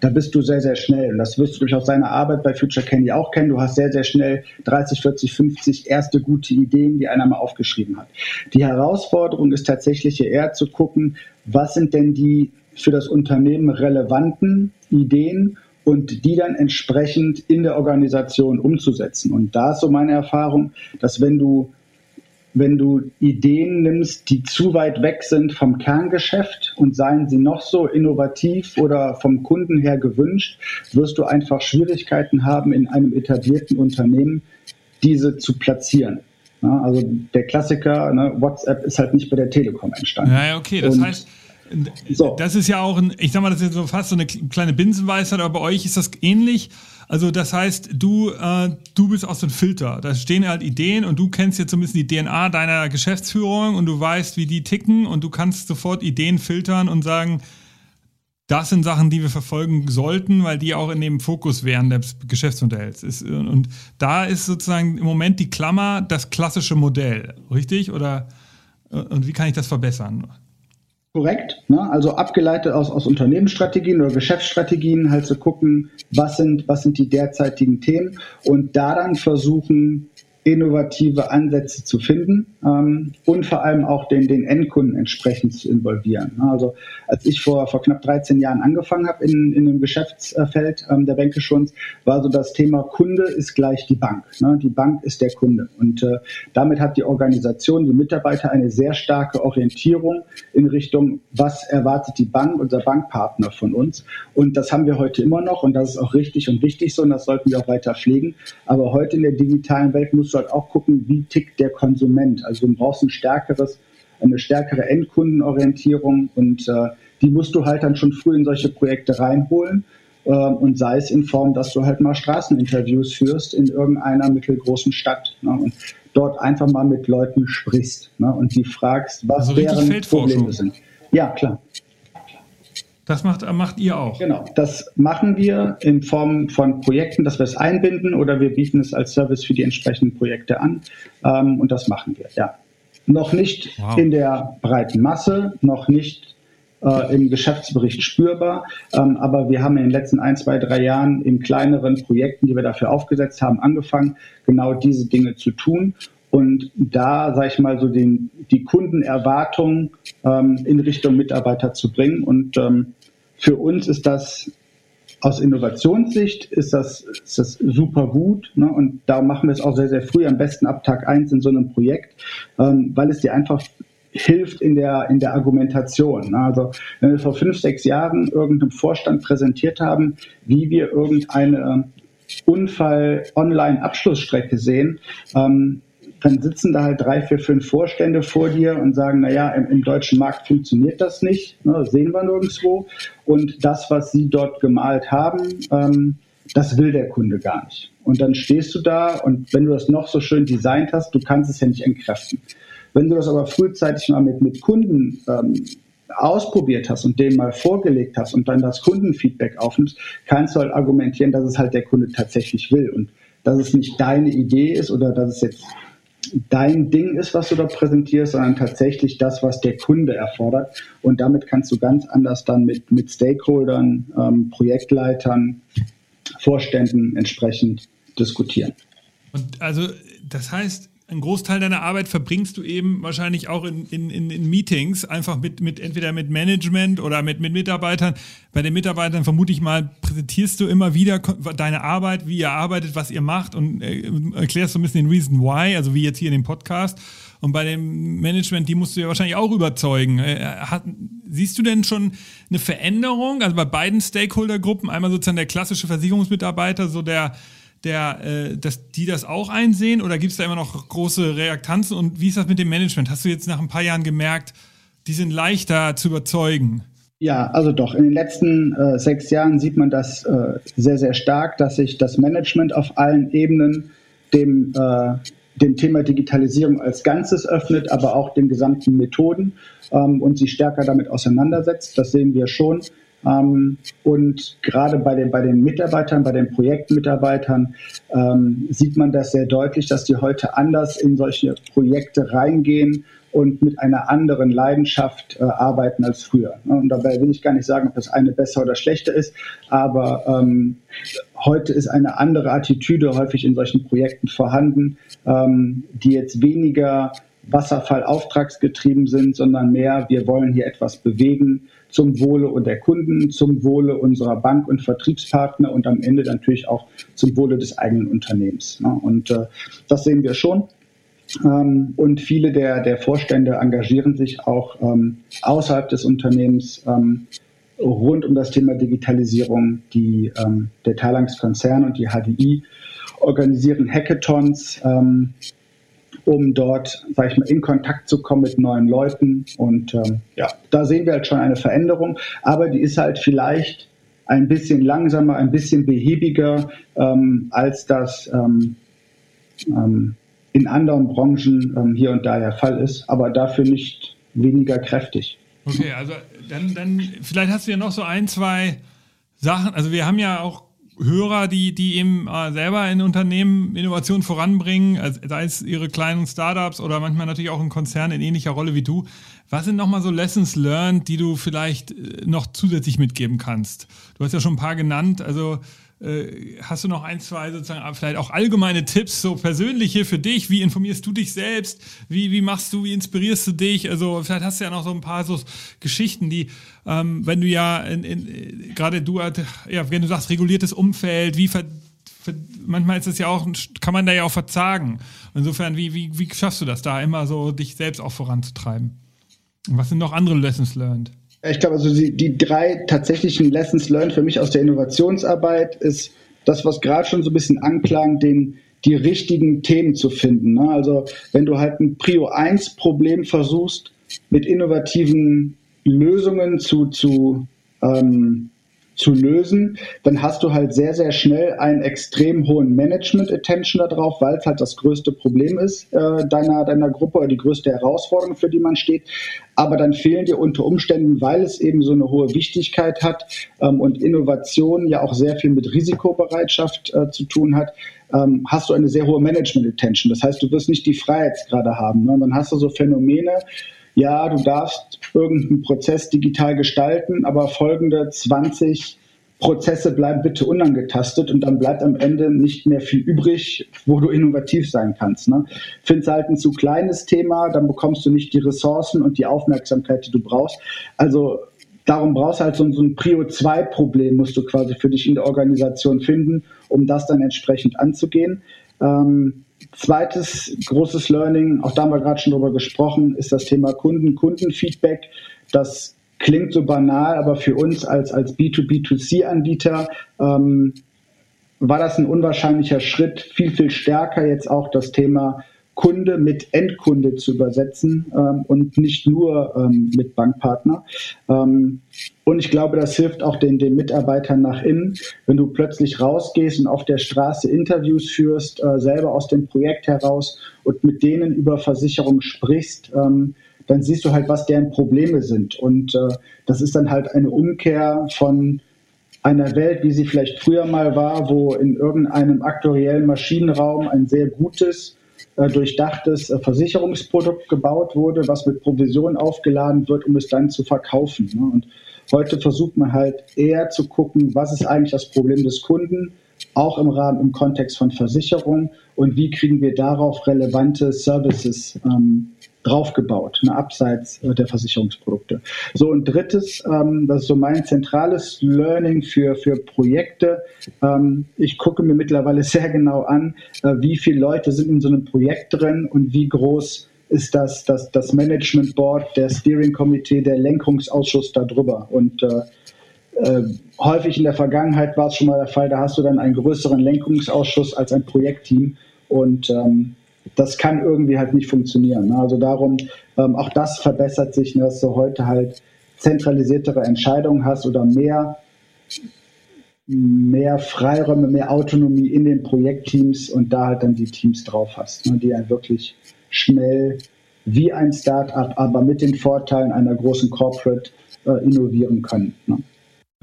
B: Da bist du sehr, sehr schnell. Und das wirst du durch auch seine Arbeit bei Future Candy auch kennen. Du hast sehr, sehr schnell 30, 40, 50 erste gute Ideen, die einer mal aufgeschrieben hat. Die Herausforderung ist tatsächlich eher zu gucken, was sind denn die für das Unternehmen relevanten Ideen und die dann entsprechend in der Organisation umzusetzen. Und da ist so meine Erfahrung, dass wenn du wenn du Ideen nimmst, die zu weit weg sind vom Kerngeschäft und seien sie noch so innovativ oder vom Kunden her gewünscht, wirst du einfach Schwierigkeiten haben, in einem etablierten Unternehmen diese zu platzieren. Ja, also der Klassiker, ne, WhatsApp ist halt nicht bei der Telekom entstanden.
A: Ja, okay, das und heißt, so. Das ist ja auch ein, ich sag mal, das ist so fast so eine kleine Binsenweisheit, aber bei euch ist das ähnlich. Also das heißt, du, äh, du bist auch so ein Filter. Da stehen halt Ideen und du kennst jetzt zumindest die DNA deiner Geschäftsführung und du weißt, wie die ticken und du kannst sofort Ideen filtern und sagen, das sind Sachen, die wir verfolgen sollten, weil die auch in dem Fokus wären des Geschäftsmodells. Ist, und da ist sozusagen im Moment die Klammer das klassische Modell, richtig? Oder und wie kann ich das verbessern?
B: Korrekt. Ne? Also abgeleitet aus, aus Unternehmensstrategien oder Geschäftsstrategien halt zu gucken, was sind, was sind die derzeitigen Themen und da dann versuchen, innovative Ansätze zu finden ähm, und vor allem auch den, den Endkunden entsprechend zu involvieren. Also als ich vor, vor knapp 13 Jahren angefangen habe in, in dem Geschäftsfeld ähm, der Bankeschutz, war so das Thema Kunde ist gleich die Bank. Ne? Die Bank ist der Kunde. Und äh, damit hat die Organisation, die Mitarbeiter eine sehr starke Orientierung in Richtung, was erwartet die Bank, unser Bankpartner von uns. Und das haben wir heute immer noch und das ist auch richtig und wichtig so und das sollten wir auch weiter pflegen. Aber heute in der digitalen Welt muss halt auch gucken, wie tickt der Konsument. Also du brauchst ein stärkeres, eine stärkere Endkundenorientierung und äh, die musst du halt dann schon früh in solche Projekte reinholen. Äh, und sei es in Form, dass du halt mal Straßeninterviews führst in irgendeiner mittelgroßen Stadt. Ne, und dort einfach mal mit Leuten sprichst ne, und die fragst, was also deren Probleme sind. Ja, klar.
A: Das macht, macht ihr auch.
B: Genau, das machen wir in Form von Projekten, dass wir es einbinden oder wir bieten es als Service für die entsprechenden Projekte an. Ähm, und das machen wir, ja. Noch nicht wow. in der breiten Masse, noch nicht äh, im Geschäftsbericht spürbar. Ähm, aber wir haben in den letzten ein, zwei, drei Jahren in kleineren Projekten, die wir dafür aufgesetzt haben, angefangen, genau diese Dinge zu tun und da, sage ich mal, so den, die Kundenerwartung ähm, in Richtung Mitarbeiter zu bringen. Und ähm, für uns ist das aus Innovationssicht ist das, ist das super gut. Ne? Und da machen wir es auch sehr, sehr früh, am besten ab Tag eins in so einem Projekt, ähm, weil es dir einfach hilft in der, in der Argumentation. Ne? Also wenn wir vor fünf, sechs Jahren irgendeinem Vorstand präsentiert haben, wie wir irgendeine Unfall-Online-Abschlussstrecke sehen, ähm, dann sitzen da halt drei, vier, fünf Vorstände vor dir und sagen, naja, im, im deutschen Markt funktioniert das nicht, ne, sehen wir nirgendwo. Und das, was sie dort gemalt haben, ähm, das will der Kunde gar nicht. Und dann stehst du da und wenn du das noch so schön designt hast, du kannst es ja nicht entkräften. Wenn du das aber frühzeitig mal mit, mit Kunden ähm, ausprobiert hast und denen mal vorgelegt hast und dann das Kundenfeedback aufnimmst, kannst du halt argumentieren, dass es halt der Kunde tatsächlich will und dass es nicht deine Idee ist oder dass es jetzt dein Ding ist, was du da präsentierst, sondern tatsächlich das, was der Kunde erfordert. Und damit kannst du ganz anders dann mit, mit Stakeholdern, ähm, Projektleitern, Vorständen entsprechend diskutieren.
A: Und also das heißt, ein Großteil deiner Arbeit verbringst du eben wahrscheinlich auch in, in, in, Meetings, einfach mit, mit entweder mit Management oder mit, mit Mitarbeitern. Bei den Mitarbeitern vermute ich mal, präsentierst du immer wieder deine Arbeit, wie ihr arbeitet, was ihr macht und äh, erklärst so ein bisschen den Reason why, also wie jetzt hier in dem Podcast. Und bei dem Management, die musst du ja wahrscheinlich auch überzeugen. Äh, hat, siehst du denn schon eine Veränderung? Also bei beiden Stakeholder-Gruppen, einmal sozusagen der klassische Versicherungsmitarbeiter, so der der, äh, dass die das auch einsehen oder gibt es da immer noch große Reaktanzen und wie ist das mit dem Management? Hast du jetzt nach ein paar Jahren gemerkt, die sind leichter zu überzeugen?
B: Ja, also doch. In den letzten äh, sechs Jahren sieht man das äh, sehr, sehr stark, dass sich das Management auf allen Ebenen dem, äh, dem Thema Digitalisierung als Ganzes öffnet, aber auch den gesamten Methoden ähm, und sich stärker damit auseinandersetzt. Das sehen wir schon. Ähm, und gerade bei den, bei den Mitarbeitern, bei den Projektmitarbeitern ähm, sieht man das sehr deutlich, dass die heute anders in solche Projekte reingehen und mit einer anderen Leidenschaft äh, arbeiten als früher. Ne? Und dabei will ich gar nicht sagen, ob das eine besser oder schlechter ist, aber ähm, heute ist eine andere Attitüde häufig in solchen Projekten vorhanden, ähm, die jetzt weniger Wasserfall auftragsgetrieben sind, sondern mehr, wir wollen hier etwas bewegen zum Wohle der Kunden, zum Wohle unserer Bank- und Vertriebspartner und am Ende natürlich auch zum Wohle des eigenen Unternehmens. Ne? Und äh, das sehen wir schon. Ähm, und viele der, der Vorstände engagieren sich auch ähm, außerhalb des Unternehmens ähm, rund um das Thema Digitalisierung. Die, ähm, der Talangs-Konzern und die HDI organisieren Hackathons, ähm, um dort, sage ich mal, in Kontakt zu kommen mit neuen Leuten. Und ähm, ja, da sehen wir halt schon eine Veränderung, aber die ist halt vielleicht ein bisschen langsamer, ein bisschen behäbiger, ähm, als das ähm, ähm, in anderen Branchen ähm, hier und da der Fall ist, aber dafür nicht weniger kräftig.
A: Okay, also dann, dann vielleicht hast du ja noch so ein, zwei Sachen. Also wir haben ja auch Hörer, die, die eben äh, selber in Unternehmen Innovation voranbringen, also sei es ihre kleinen Startups oder manchmal natürlich auch ein Konzern in ähnlicher Rolle wie du. Was sind nochmal so Lessons learned, die du vielleicht äh, noch zusätzlich mitgeben kannst? Du hast ja schon ein paar genannt, also äh, hast du noch ein, zwei sozusagen vielleicht auch allgemeine Tipps, so persönliche für dich? Wie informierst du dich selbst? Wie, wie machst du, wie inspirierst du dich? Also vielleicht hast du ja noch so ein paar so Geschichten, die, ähm, wenn du ja in, in, gerade du, ja, wenn du sagst, reguliertes Umfeld, wie ver, ver, manchmal ist es ja auch, kann man da ja auch verzagen. Insofern, wie, wie, wie schaffst du das da immer so, dich selbst auch voranzutreiben? Und was sind noch andere Lessons learned?
B: Ich glaube, also die, die drei tatsächlichen Lessons learned für mich aus der Innovationsarbeit ist das, was gerade schon so ein bisschen anklang, den, die richtigen Themen zu finden. Ne? Also wenn du halt ein Prio 1 Problem versuchst, mit innovativen Lösungen zu, zu ähm, zu lösen, dann hast du halt sehr, sehr schnell einen extrem hohen Management-Attention darauf, weil es halt das größte Problem ist äh, deiner, deiner Gruppe oder die größte Herausforderung, für die man steht. Aber dann fehlen dir unter Umständen, weil es eben so eine hohe Wichtigkeit hat ähm, und Innovation ja auch sehr viel mit Risikobereitschaft äh, zu tun hat, ähm, hast du eine sehr hohe Management-Attention. Das heißt, du wirst nicht die Freiheitsgrade haben. Ne? Und dann hast du so Phänomene, ja, du darfst irgendeinen Prozess digital gestalten, aber folgende 20 Prozesse bleiben bitte unangetastet und dann bleibt am Ende nicht mehr viel übrig, wo du innovativ sein kannst. Ne? Findest halt ein zu kleines Thema, dann bekommst du nicht die Ressourcen und die Aufmerksamkeit, die du brauchst. Also darum brauchst du halt so, so ein Prio-2-Problem, musst du quasi für dich in der Organisation finden, um das dann entsprechend anzugehen. Ähm, zweites großes Learning, auch da haben wir gerade schon drüber gesprochen, ist das Thema Kunden, Kundenfeedback. Das klingt so banal, aber für uns als, als B2B2C-Anbieter ähm, war das ein unwahrscheinlicher Schritt, viel, viel stärker jetzt auch das Thema Kunde mit Endkunde zu übersetzen ähm, und nicht nur ähm, mit Bankpartner. Ähm, und ich glaube, das hilft auch den, den Mitarbeitern nach innen, wenn du plötzlich rausgehst und auf der Straße Interviews führst, äh, selber aus dem Projekt heraus und mit denen über Versicherung sprichst. Ähm, dann siehst du halt, was deren Probleme sind. Und äh, das ist dann halt eine Umkehr von einer Welt, wie sie vielleicht früher mal war, wo in irgendeinem aktuellen Maschinenraum ein sehr gutes, durchdachtes äh, Versicherungsprodukt gebaut wurde, was mit Provision aufgeladen wird, um es dann zu verkaufen. Ne? Und heute versucht man halt eher zu gucken, was ist eigentlich das Problem des Kunden, auch im Rahmen, im Kontext von Versicherung und wie kriegen wir darauf relevante Services ähm, draufgebaut, ne, abseits äh, der Versicherungsprodukte. So, und drittes, ähm, das ist so mein zentrales Learning für, für Projekte. Ähm, ich gucke mir mittlerweile sehr genau an, äh, wie viele Leute sind in so einem Projekt drin und wie groß ist das, das, das Management Board, der Steering Committee, der Lenkungsausschuss darüber. Und äh, äh, häufig in der Vergangenheit war es schon mal der Fall, da hast du dann einen größeren Lenkungsausschuss als ein Projektteam. Und ähm, das kann irgendwie halt nicht funktionieren. Ne? Also darum, ähm, auch das verbessert sich, ne, dass du heute halt zentralisiertere Entscheidungen hast oder mehr, mehr Freiräume, mehr Autonomie in den Projektteams und da halt dann die Teams drauf hast, ne, die dann wirklich schnell wie ein Startup, aber mit den Vorteilen einer großen Corporate äh, innovieren können. Ne?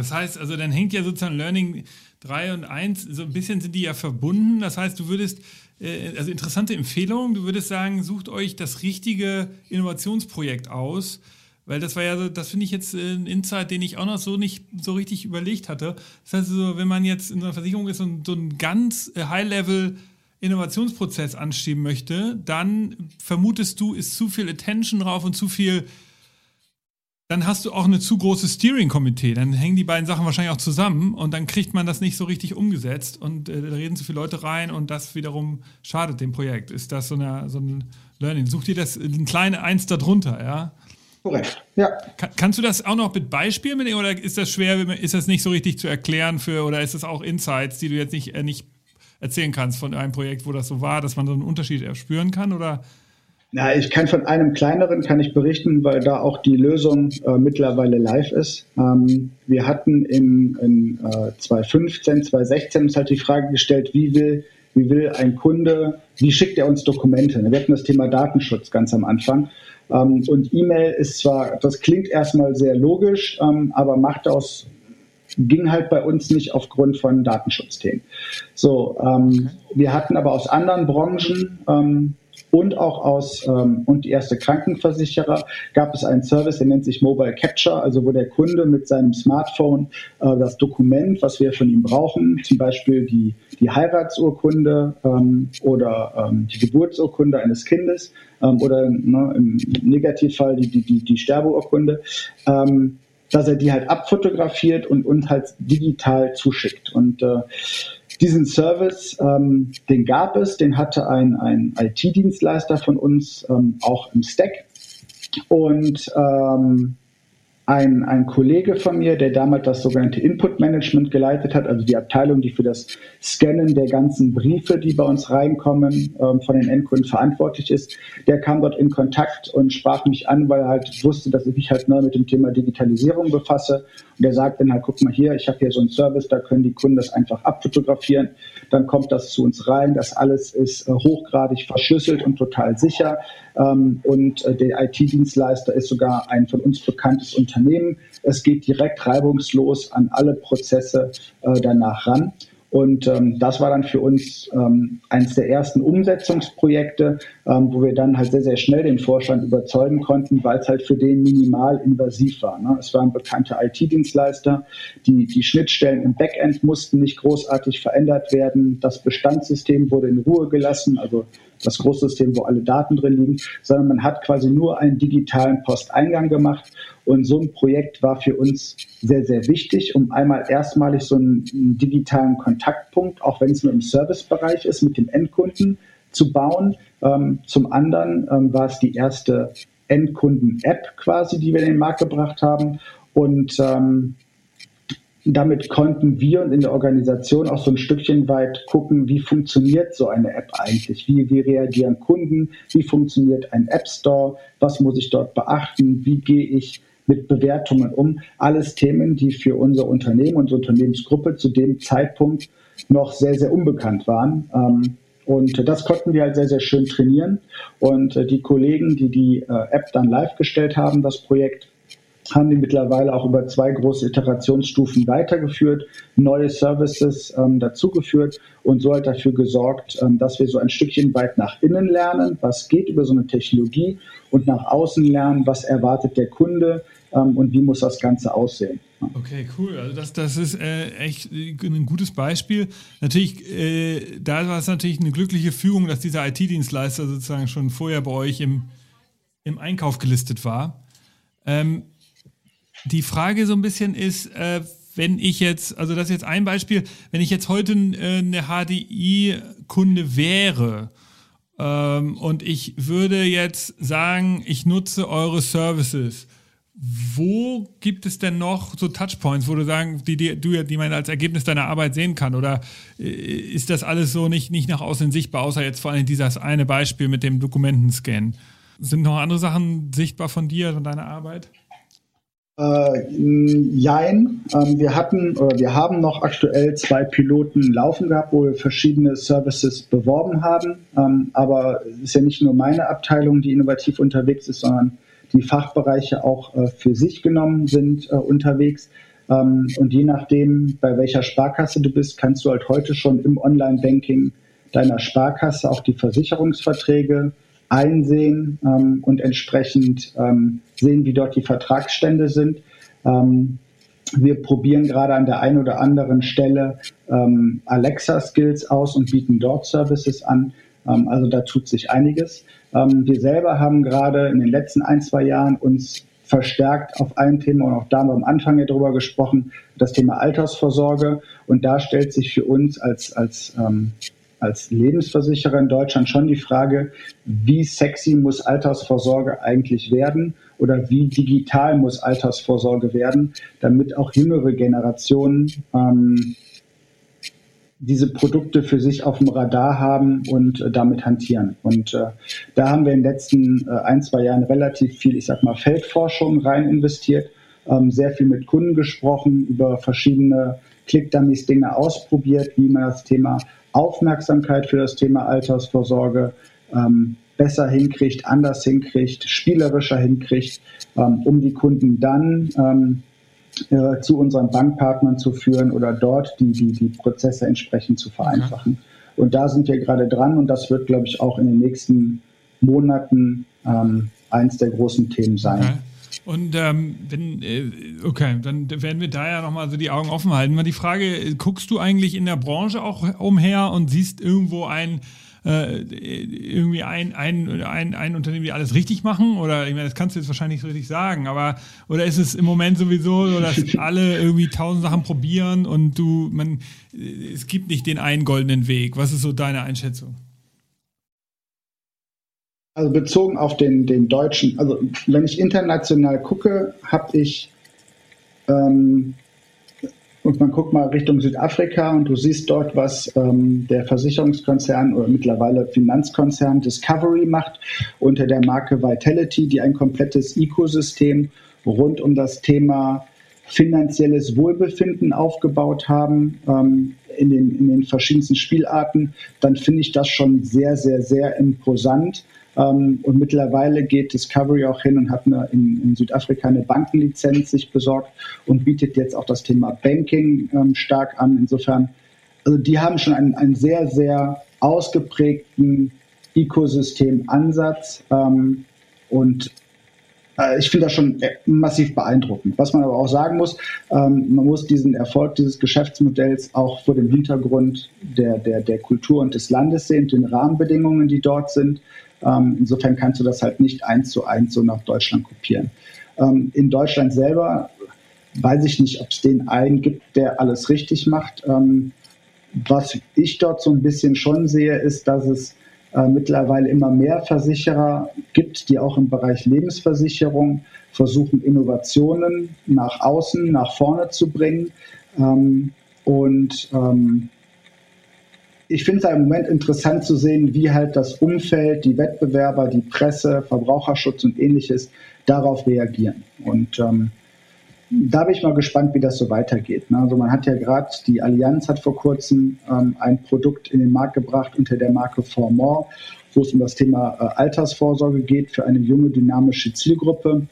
A: Das heißt, also dann hängt ja sozusagen Learning 3 und 1, so ein bisschen sind die ja verbunden. Das heißt, du würdest äh, also interessante Empfehlung. Du würdest sagen, sucht euch das richtige Innovationsprojekt aus, weil das war ja, so, das finde ich jetzt ein Insight, den ich auch noch so nicht so richtig überlegt hatte. Das heißt, so, wenn man jetzt in so einer Versicherung ist und so ein ganz äh, High-Level Innovationsprozess anschieben möchte, dann vermutest du, ist zu viel Attention drauf und zu viel dann hast du auch eine zu große Steering-Komitee. Dann hängen die beiden Sachen wahrscheinlich auch zusammen und dann kriegt man das nicht so richtig umgesetzt und äh, da reden zu viele Leute rein und das wiederum schadet dem Projekt. Ist das so, eine, so ein Learning? Such dir das ein kleine Eins darunter, ja?
B: Korrekt, ja.
A: Kann, kannst du das auch noch mit Beispielen mit oder ist das schwer, ist das nicht so richtig zu erklären für oder ist das auch Insights, die du jetzt nicht, äh, nicht erzählen kannst von einem Projekt, wo das so war, dass man so einen Unterschied spüren kann oder?
B: Na, ich kann von einem kleineren kann ich berichten, weil da auch die Lösung äh, mittlerweile live ist. Ähm, wir hatten in, in äh, 2015, 2016 uns halt die Frage gestellt, wie will, wie will ein Kunde, wie schickt er uns Dokumente? Wir hatten das Thema Datenschutz ganz am Anfang. Ähm, und E-Mail ist zwar, das klingt erstmal sehr logisch, ähm, aber macht aus ging halt bei uns nicht aufgrund von Datenschutzthemen. So, ähm, wir hatten aber aus anderen Branchen ähm, und auch aus ähm, und die erste Krankenversicherer gab es einen Service, der nennt sich Mobile Capture, also wo der Kunde mit seinem Smartphone äh, das Dokument, was wir von ihm brauchen, zum Beispiel die, die Heiratsurkunde ähm, oder ähm, die Geburtsurkunde eines Kindes ähm, oder ne, im Negativfall die, die, die, die Sterbeurkunde, ähm, dass er die halt abfotografiert und uns halt digital zuschickt. Und äh, diesen Service, ähm, den gab es, den hatte ein, ein IT-Dienstleister von uns ähm, auch im Stack. Und ähm, ein, ein Kollege von mir, der damals das sogenannte Input Management geleitet hat, also die Abteilung, die für das Scannen der ganzen Briefe, die bei uns reinkommen, ähm, von den Endkunden verantwortlich ist, der kam dort in Kontakt und sprach mich an, weil er halt wusste, dass ich mich halt neu mit dem Thema Digitalisierung befasse. Und er sagt dann halt, guck mal hier, ich habe hier so einen Service, da können die Kunden das einfach abfotografieren, dann kommt das zu uns rein, das alles ist äh, hochgradig verschlüsselt und total sicher. Ähm, und äh, der IT-Dienstleister ist sogar ein von uns bekanntes Unternehmen. Es geht direkt reibungslos an alle Prozesse äh, danach ran. Und ähm, das war dann für uns ähm, eines der ersten Umsetzungsprojekte, ähm, wo wir dann halt sehr, sehr schnell den Vorstand überzeugen konnten, weil es halt für den minimal invasiv war. Ne? Es war ein bekannter IT-Dienstleister. Die, die Schnittstellen im Backend mussten nicht großartig verändert werden. Das Bestandssystem wurde in Ruhe gelassen, also das Großsystem, wo alle Daten drin liegen, sondern man hat quasi nur einen digitalen Posteingang gemacht und so ein Projekt war für uns sehr, sehr wichtig, um einmal erstmalig so einen, einen digitalen Kontaktpunkt, auch wenn es nur im Servicebereich ist, mit dem Endkunden zu bauen. Ähm, zum anderen ähm, war es die erste Endkunden-App quasi, die wir in den Markt gebracht haben. Und ähm, damit konnten wir und in der Organisation auch so ein Stückchen weit gucken, wie funktioniert so eine App eigentlich? Wie, wie reagieren Kunden? Wie funktioniert ein App Store? Was muss ich dort beachten? Wie gehe ich mit Bewertungen um. Alles Themen, die für unser Unternehmen, unsere Unternehmensgruppe zu dem Zeitpunkt noch sehr, sehr unbekannt waren. Ähm, und das konnten wir halt sehr, sehr schön trainieren. Und äh, die Kollegen, die die äh, App dann live gestellt haben, das Projekt, haben die mittlerweile auch über zwei große Iterationsstufen weitergeführt, neue Services ähm, dazugeführt und so halt dafür gesorgt, ähm, dass wir so ein Stückchen weit nach innen lernen, was geht über so eine Technologie und nach außen lernen, was erwartet der Kunde ähm, und wie muss das Ganze aussehen.
A: Okay, cool. Also das, das ist äh, echt ein gutes Beispiel. Natürlich, äh, da war es natürlich eine glückliche Fügung, dass dieser IT-Dienstleister sozusagen schon vorher bei euch im, im Einkauf gelistet war. Ähm, die Frage so ein bisschen ist, äh, wenn ich jetzt, also das ist jetzt ein Beispiel, wenn ich jetzt heute äh, eine HDI-Kunde wäre ähm, und ich würde jetzt sagen, ich nutze eure Services, wo gibt es denn noch so Touchpoints, wo du sagen, die, die, du, die man als Ergebnis deiner Arbeit sehen kann? Oder äh, ist das alles so nicht, nicht nach außen sichtbar, außer jetzt vor allem dieses eine Beispiel mit dem Dokumentenscan? Sind noch andere Sachen sichtbar von dir, von deiner Arbeit?
B: Äh, jein. Ähm, wir hatten oder wir haben noch aktuell zwei Piloten laufen gehabt, wo wir verschiedene Services beworben haben. Ähm, aber es ist ja nicht nur meine Abteilung, die innovativ unterwegs ist, sondern die Fachbereiche auch äh, für sich genommen sind äh, unterwegs. Ähm, und je nachdem, bei welcher Sparkasse du bist, kannst du halt heute schon im Online-Banking deiner Sparkasse auch die Versicherungsverträge einsehen ähm, und entsprechend ähm, sehen, wie dort die Vertragsstände sind. Ähm, wir probieren gerade an der einen oder anderen Stelle ähm, Alexa-Skills aus und bieten dort Services an. Ähm, also da tut sich einiges. Ähm, wir selber haben gerade in den letzten ein, zwei Jahren uns verstärkt auf ein Thema und auch da haben wir am Anfang ja drüber gesprochen, das Thema Altersvorsorge. Und da stellt sich für uns als, als ähm, als Lebensversicherer in Deutschland schon die Frage, wie sexy muss Altersvorsorge eigentlich werden oder wie digital muss Altersvorsorge werden, damit auch jüngere Generationen ähm, diese Produkte für sich auf dem Radar haben und äh, damit hantieren. Und äh, da haben wir in den letzten äh, ein, zwei Jahren relativ viel, ich sag mal, Feldforschung rein investiert, ähm, sehr viel mit Kunden gesprochen, über verschiedene Click-Dummies Dinge ausprobiert, wie man das Thema Aufmerksamkeit für das Thema Altersvorsorge ähm, besser hinkriegt, anders hinkriegt, spielerischer hinkriegt, ähm, um die Kunden dann ähm, äh, zu unseren Bankpartnern zu führen oder dort die, die, die Prozesse entsprechend zu vereinfachen. Okay. Und da sind wir gerade dran und das wird, glaube ich, auch in den nächsten Monaten ähm, eins der großen Themen sein. Okay.
A: Und ähm, wenn, äh, okay, dann werden wir da ja nochmal so die Augen offen halten. Mal die Frage, guckst du eigentlich in der Branche auch umher und siehst irgendwo ein, äh, irgendwie ein, ein, ein, ein Unternehmen, die alles richtig machen? Oder ich meine, das kannst du jetzt wahrscheinlich nicht so richtig sagen, aber oder ist es im Moment sowieso so, dass alle irgendwie tausend Sachen probieren und du, man, es gibt nicht den einen goldenen Weg. Was ist so deine Einschätzung?
B: Also bezogen auf den, den deutschen, also wenn ich international gucke, habe ich, ähm, und man guckt mal Richtung Südafrika und du siehst dort, was ähm, der Versicherungskonzern oder mittlerweile Finanzkonzern Discovery macht unter der Marke Vitality, die ein komplettes Ecosystem rund um das Thema finanzielles Wohlbefinden aufgebaut haben ähm, in, den, in den verschiedensten Spielarten, dann finde ich das schon sehr, sehr, sehr imposant. Ähm, und mittlerweile geht Discovery auch hin und hat eine, in, in, Südafrika eine Bankenlizenz sich besorgt und bietet jetzt auch das Thema Banking ähm, stark an. Insofern also die haben schon einen, einen sehr, sehr ausgeprägten Ökosystemansatz ähm, und äh, ich finde das schon äh, massiv beeindruckend. Was man aber auch sagen muss, ähm, man muss diesen Erfolg dieses Geschäftsmodells auch vor dem Hintergrund der, der, der Kultur und des Landes sehen, den Rahmenbedingungen, die dort sind. Ähm, insofern kannst du das halt nicht eins zu eins so nach Deutschland kopieren. Ähm, in Deutschland selber weiß ich nicht, ob es den einen gibt, der alles richtig macht. was ich dort so ein bisschen schon sehe, ist, dass es äh, mittlerweile immer mehr Versicherer gibt, die auch im Bereich Lebensversicherung versuchen, Innovationen nach außen, nach vorne zu bringen. Ähm, und ähm, ich finde es im Moment interessant zu sehen, wie halt das Umfeld, die Wettbewerber, die Presse, Verbraucherschutz und ähnliches darauf reagieren. Und ähm, da bin ich mal gespannt, wie das so weitergeht. Ne? Also man hat ja gerade, die Allianz hat vor kurzem ähm, ein Produkt in den Markt gebracht unter der Marke For More, wo es um das Thema äh, Altersvorsorge geht für eine junge, dynamische Zielgruppe.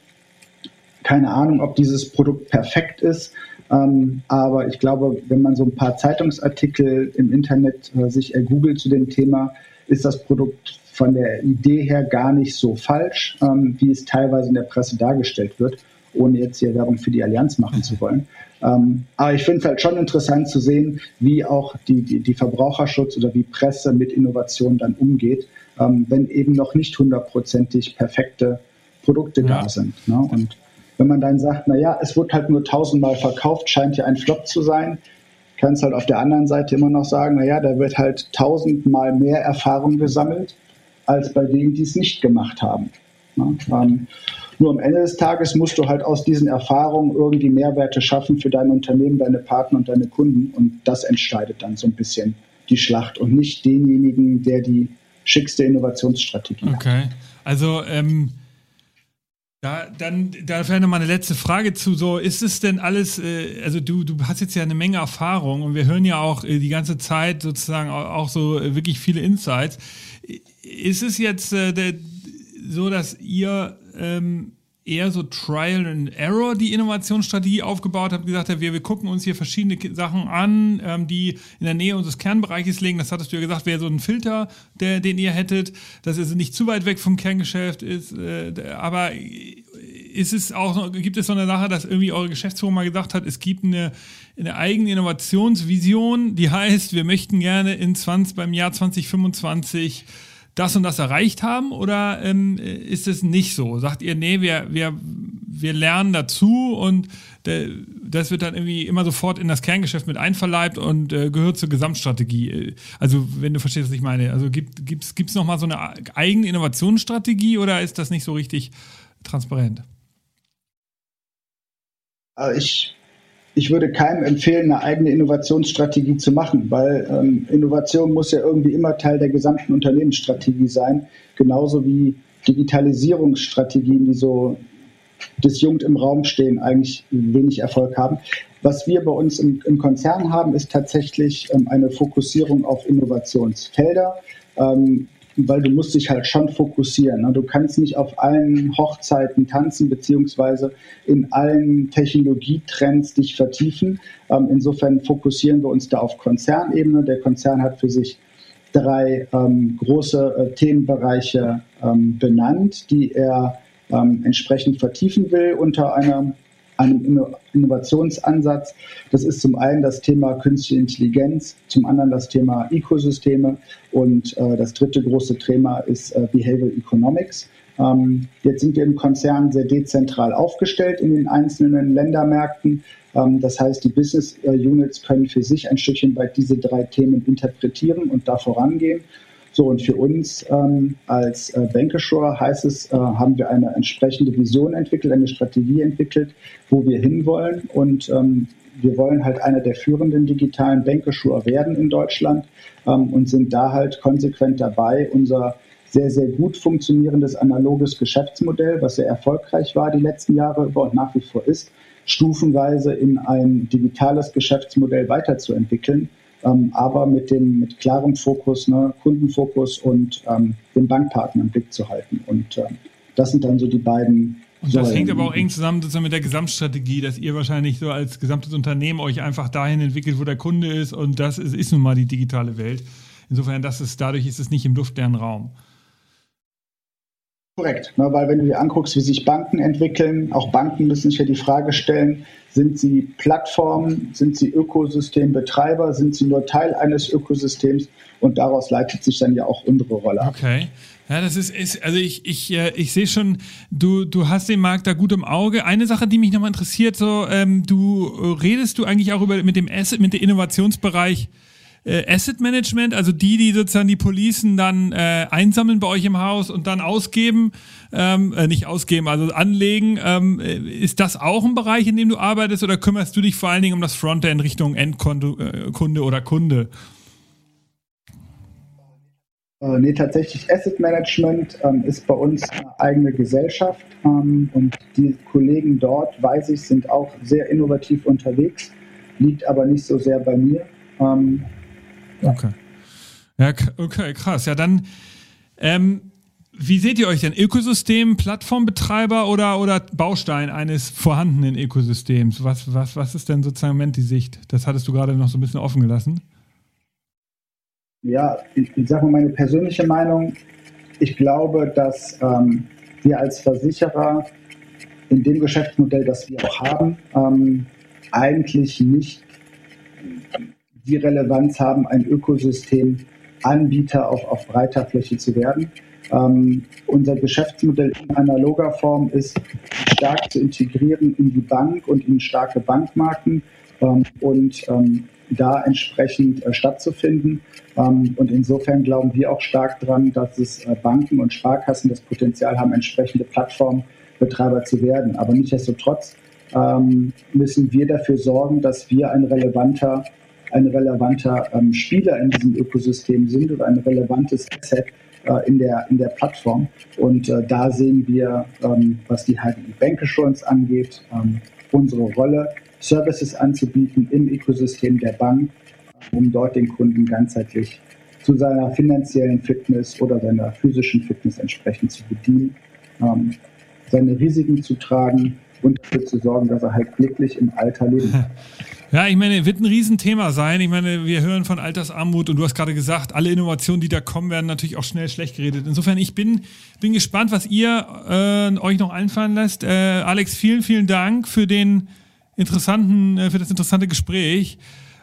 B: Keine Ahnung, ob dieses Produkt perfekt ist, ähm, aber ich glaube, wenn man so ein paar Zeitungsartikel im Internet äh, sich ergoogelt zu dem Thema, ist das Produkt von der Idee her gar nicht so falsch, ähm, wie es teilweise in der Presse dargestellt wird ohne jetzt hier Werbung für die Allianz machen zu wollen. Ähm, aber ich finde es halt schon interessant zu sehen, wie auch die, die, die Verbraucherschutz oder wie Presse mit Innovation dann umgeht, ähm, wenn eben noch nicht hundertprozentig perfekte Produkte ja. da sind. Ne? Und wenn man dann sagt, na ja, es wird halt nur tausendmal verkauft, scheint ja ein Flop zu sein, kann es halt auf der anderen Seite immer noch sagen, na ja, da wird halt tausendmal mehr Erfahrung gesammelt, als bei denen, die es nicht gemacht haben. Ne? Ähm, nur am Ende des Tages musst du halt aus diesen Erfahrungen irgendwie Mehrwerte schaffen für dein Unternehmen, deine Partner und deine Kunden. Und das entscheidet dann so ein bisschen die Schlacht und nicht denjenigen, der die schickste Innovationsstrategie
A: okay. hat. Okay. Also, ähm, da, dann, da vielleicht noch mal eine letzte Frage zu. So, ist es denn alles, äh, also du, du hast jetzt ja eine Menge Erfahrung und wir hören ja auch äh, die ganze Zeit sozusagen auch, auch so äh, wirklich viele Insights. Ist es jetzt äh, der, so, dass ihr ähm, eher so Trial and Error die Innovationsstrategie aufgebaut habt, gesagt habt, wir, wir gucken uns hier verschiedene Sachen an, ähm, die in der Nähe unseres Kernbereiches liegen. Das hattest du ja gesagt, wäre so ein Filter, der, den ihr hättet, dass es nicht zu weit weg vom Kerngeschäft ist. Äh, aber ist es auch gibt es so eine Sache, dass irgendwie eure Geschäftsführung mal gesagt hat, es gibt eine, eine eigene Innovationsvision, die heißt, wir möchten gerne in 20, beim Jahr 2025 das und das erreicht haben oder ähm, ist es nicht so? Sagt ihr, nee, wir, wir, wir lernen dazu und de, das wird dann irgendwie immer sofort in das Kerngeschäft mit einverleibt und äh, gehört zur Gesamtstrategie? Also, wenn du verstehst, was ich meine. Also, gibt es gibt's nochmal so eine eigene Innovationsstrategie oder ist das nicht so richtig transparent?
B: Also ich ich würde keinem empfehlen, eine eigene Innovationsstrategie zu machen, weil ähm, Innovation muss ja irgendwie immer Teil der gesamten Unternehmensstrategie sein, genauso wie Digitalisierungsstrategien, die so disjunkt im Raum stehen, eigentlich wenig Erfolg haben. Was wir bei uns im, im Konzern haben, ist tatsächlich ähm, eine Fokussierung auf Innovationsfelder. Ähm, weil du musst dich halt schon fokussieren. Ne? Du kannst nicht auf allen Hochzeiten tanzen, beziehungsweise in allen Technologietrends dich vertiefen. Ähm, insofern fokussieren wir uns da auf Konzernebene. Der Konzern hat für sich drei ähm, große äh, Themenbereiche ähm, benannt, die er ähm, entsprechend vertiefen will unter einer einem Innovationsansatz. Das ist zum einen das Thema künstliche Intelligenz, zum anderen das Thema Ökosysteme und äh, das dritte große Thema ist äh, Behavioral Economics. Ähm, jetzt sind wir im Konzern sehr dezentral aufgestellt in den einzelnen Ländermärkten. Ähm, das heißt, die Business äh, Units können für sich ein Stückchen weit diese drei Themen interpretieren und da vorangehen. So, und für uns ähm, als äh, Bankashore heißt es, äh, haben wir eine entsprechende Vision entwickelt, eine Strategie entwickelt, wo wir hinwollen. Und ähm, wir wollen halt einer der führenden digitalen Bankashore werden in Deutschland ähm, und sind da halt konsequent dabei, unser sehr, sehr gut funktionierendes analoges Geschäftsmodell, was sehr erfolgreich war die letzten Jahre über und nach wie vor ist, stufenweise in ein digitales Geschäftsmodell weiterzuentwickeln ähm, aber mit dem mit klarem Fokus, ne, Kundenfokus und ähm, den Bankpartner im Blick zu halten. Und ähm, das sind dann so die beiden
A: Und das hängt aber auch eng zusammen sozusagen mit der Gesamtstrategie, dass ihr wahrscheinlich so als gesamtes Unternehmen euch einfach dahin entwickelt, wo der Kunde ist und das ist, ist nun mal die digitale Welt. Insofern, das ist, dadurch ist es nicht im luftleeren Raum.
B: Korrekt, ne, weil wenn du dir anguckst, wie sich Banken entwickeln, auch Banken müssen sich ja die Frage stellen, sind sie Plattformen, sind sie Ökosystembetreiber, sind sie nur Teil eines Ökosystems und daraus leitet sich dann ja auch unsere Rolle ab.
A: Okay. Ja, das ist, ist also ich, ich, äh, ich sehe schon, du, du hast den Markt da gut im Auge. Eine Sache, die mich nochmal interessiert, so, ähm, du redest du eigentlich auch über mit dem Asset, mit dem Innovationsbereich äh, Asset Management, also die, die sozusagen die Policen dann äh, einsammeln bei euch im Haus und dann ausgeben, ähm, äh, nicht ausgeben, also anlegen. Ähm, äh, ist das auch ein Bereich, in dem du arbeitest oder kümmerst du dich vor allen Dingen um das Frontend Richtung Endkunde äh, oder Kunde?
B: Äh, nee, tatsächlich Asset Management ähm, ist bei uns eine eigene Gesellschaft ähm, und die Kollegen dort, weiß ich, sind auch sehr innovativ unterwegs, liegt aber nicht so sehr bei mir. Ähm,
A: Okay. Ja, okay, krass. Ja, dann, ähm, wie seht ihr euch denn? Ökosystem, Plattformbetreiber oder, oder Baustein eines vorhandenen Ökosystems? Was, was, was ist denn sozusagen im Moment die Sicht? Das hattest du gerade noch so ein bisschen offen gelassen
B: ja, ich, ich sage mal meine persönliche Meinung. Ich glaube, dass ähm, wir als Versicherer in dem Geschäftsmodell, das wir auch haben, ähm, eigentlich nicht die Relevanz haben, ein Ökosystem Anbieter auch auf breiter Fläche zu werden. Ähm, unser Geschäftsmodell in analoger Form ist stark zu integrieren in die Bank und in starke Bankmarken ähm, und ähm, da entsprechend äh, stattzufinden. Ähm, und insofern glauben wir auch stark daran, dass es äh, Banken und Sparkassen das Potenzial haben, entsprechende Plattformbetreiber zu werden. Aber nichtsdestotrotz ähm, müssen wir dafür sorgen, dass wir ein relevanter, ein relevanter ähm, Spieler in diesem Ökosystem sind oder ein relevantes Asset äh, in, der, in der Plattform. Und äh, da sehen wir, ähm, was die HDI Bank Assurance angeht, ähm, unsere Rolle, Services anzubieten im Ökosystem der Bank um dort den Kunden ganzheitlich zu seiner finanziellen Fitness oder seiner physischen Fitness entsprechend zu bedienen, ähm, seine Risiken zu tragen und dafür zu sorgen, dass er halt glücklich im Alter kann.
A: Ja, ich meine, wird ein Riesenthema sein. Ich meine, wir hören von Altersarmut und du hast gerade gesagt, alle Innovationen, die da kommen, werden natürlich auch schnell schlecht geredet. Insofern, ich bin, bin gespannt, was ihr äh, euch noch einfallen lässt. Äh, Alex, vielen, vielen Dank für den interessanten, äh, für das interessante Gespräch.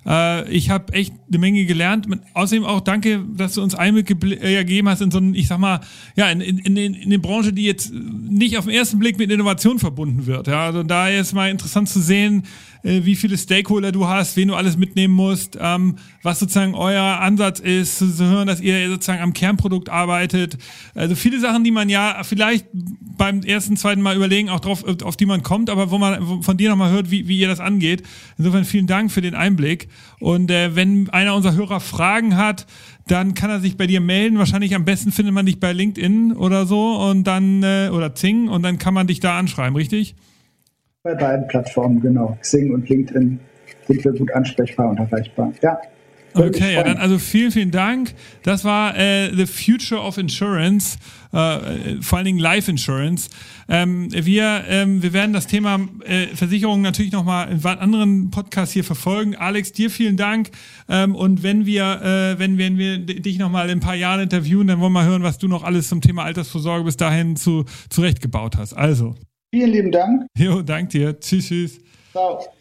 A: Äh, ich habe echt eine Menge gelernt. Außerdem auch danke, dass du uns Einblick äh, gegeben hast in so ein, ich sag mal, ja, in, in, in, in eine Branche, die jetzt nicht auf den ersten Blick mit Innovation verbunden wird. Ja, also da ist mal interessant zu sehen, äh, wie viele Stakeholder du hast, wen du alles mitnehmen musst, ähm, was sozusagen euer Ansatz ist, zu hören, dass ihr sozusagen am Kernprodukt arbeitet. Also viele Sachen, die man ja vielleicht beim ersten, zweiten Mal überlegen, auch drauf, auf die man kommt, aber wo man von dir nochmal hört, wie, wie ihr das angeht. Insofern vielen Dank für den Einblick. Und äh, wenn einer unserer Hörer Fragen hat, dann kann er sich bei dir melden. Wahrscheinlich am besten findet man dich bei LinkedIn oder so und dann äh, oder Zing und dann kann man dich da anschreiben, richtig?
B: Bei beiden Plattformen, genau. Xing und LinkedIn sind wir gut ansprechbar und erreichbar. Ja.
A: Okay, ja, dann also vielen, vielen Dank. Das war äh, The Future of Insurance, äh, vor allen Dingen Life Insurance. Ähm, wir, ähm, wir werden das Thema äh, Versicherung natürlich nochmal in anderen Podcasts hier verfolgen. Alex, dir vielen Dank. Ähm, und wenn wir, äh, wenn, wenn wir dich nochmal in ein paar Jahren interviewen, dann wollen wir mal hören, was du noch alles zum Thema Altersvorsorge bis dahin zu, zurechtgebaut hast. Also.
B: Vielen lieben Dank.
A: Jo, dank dir. Tschüss, tschüss. Ciao.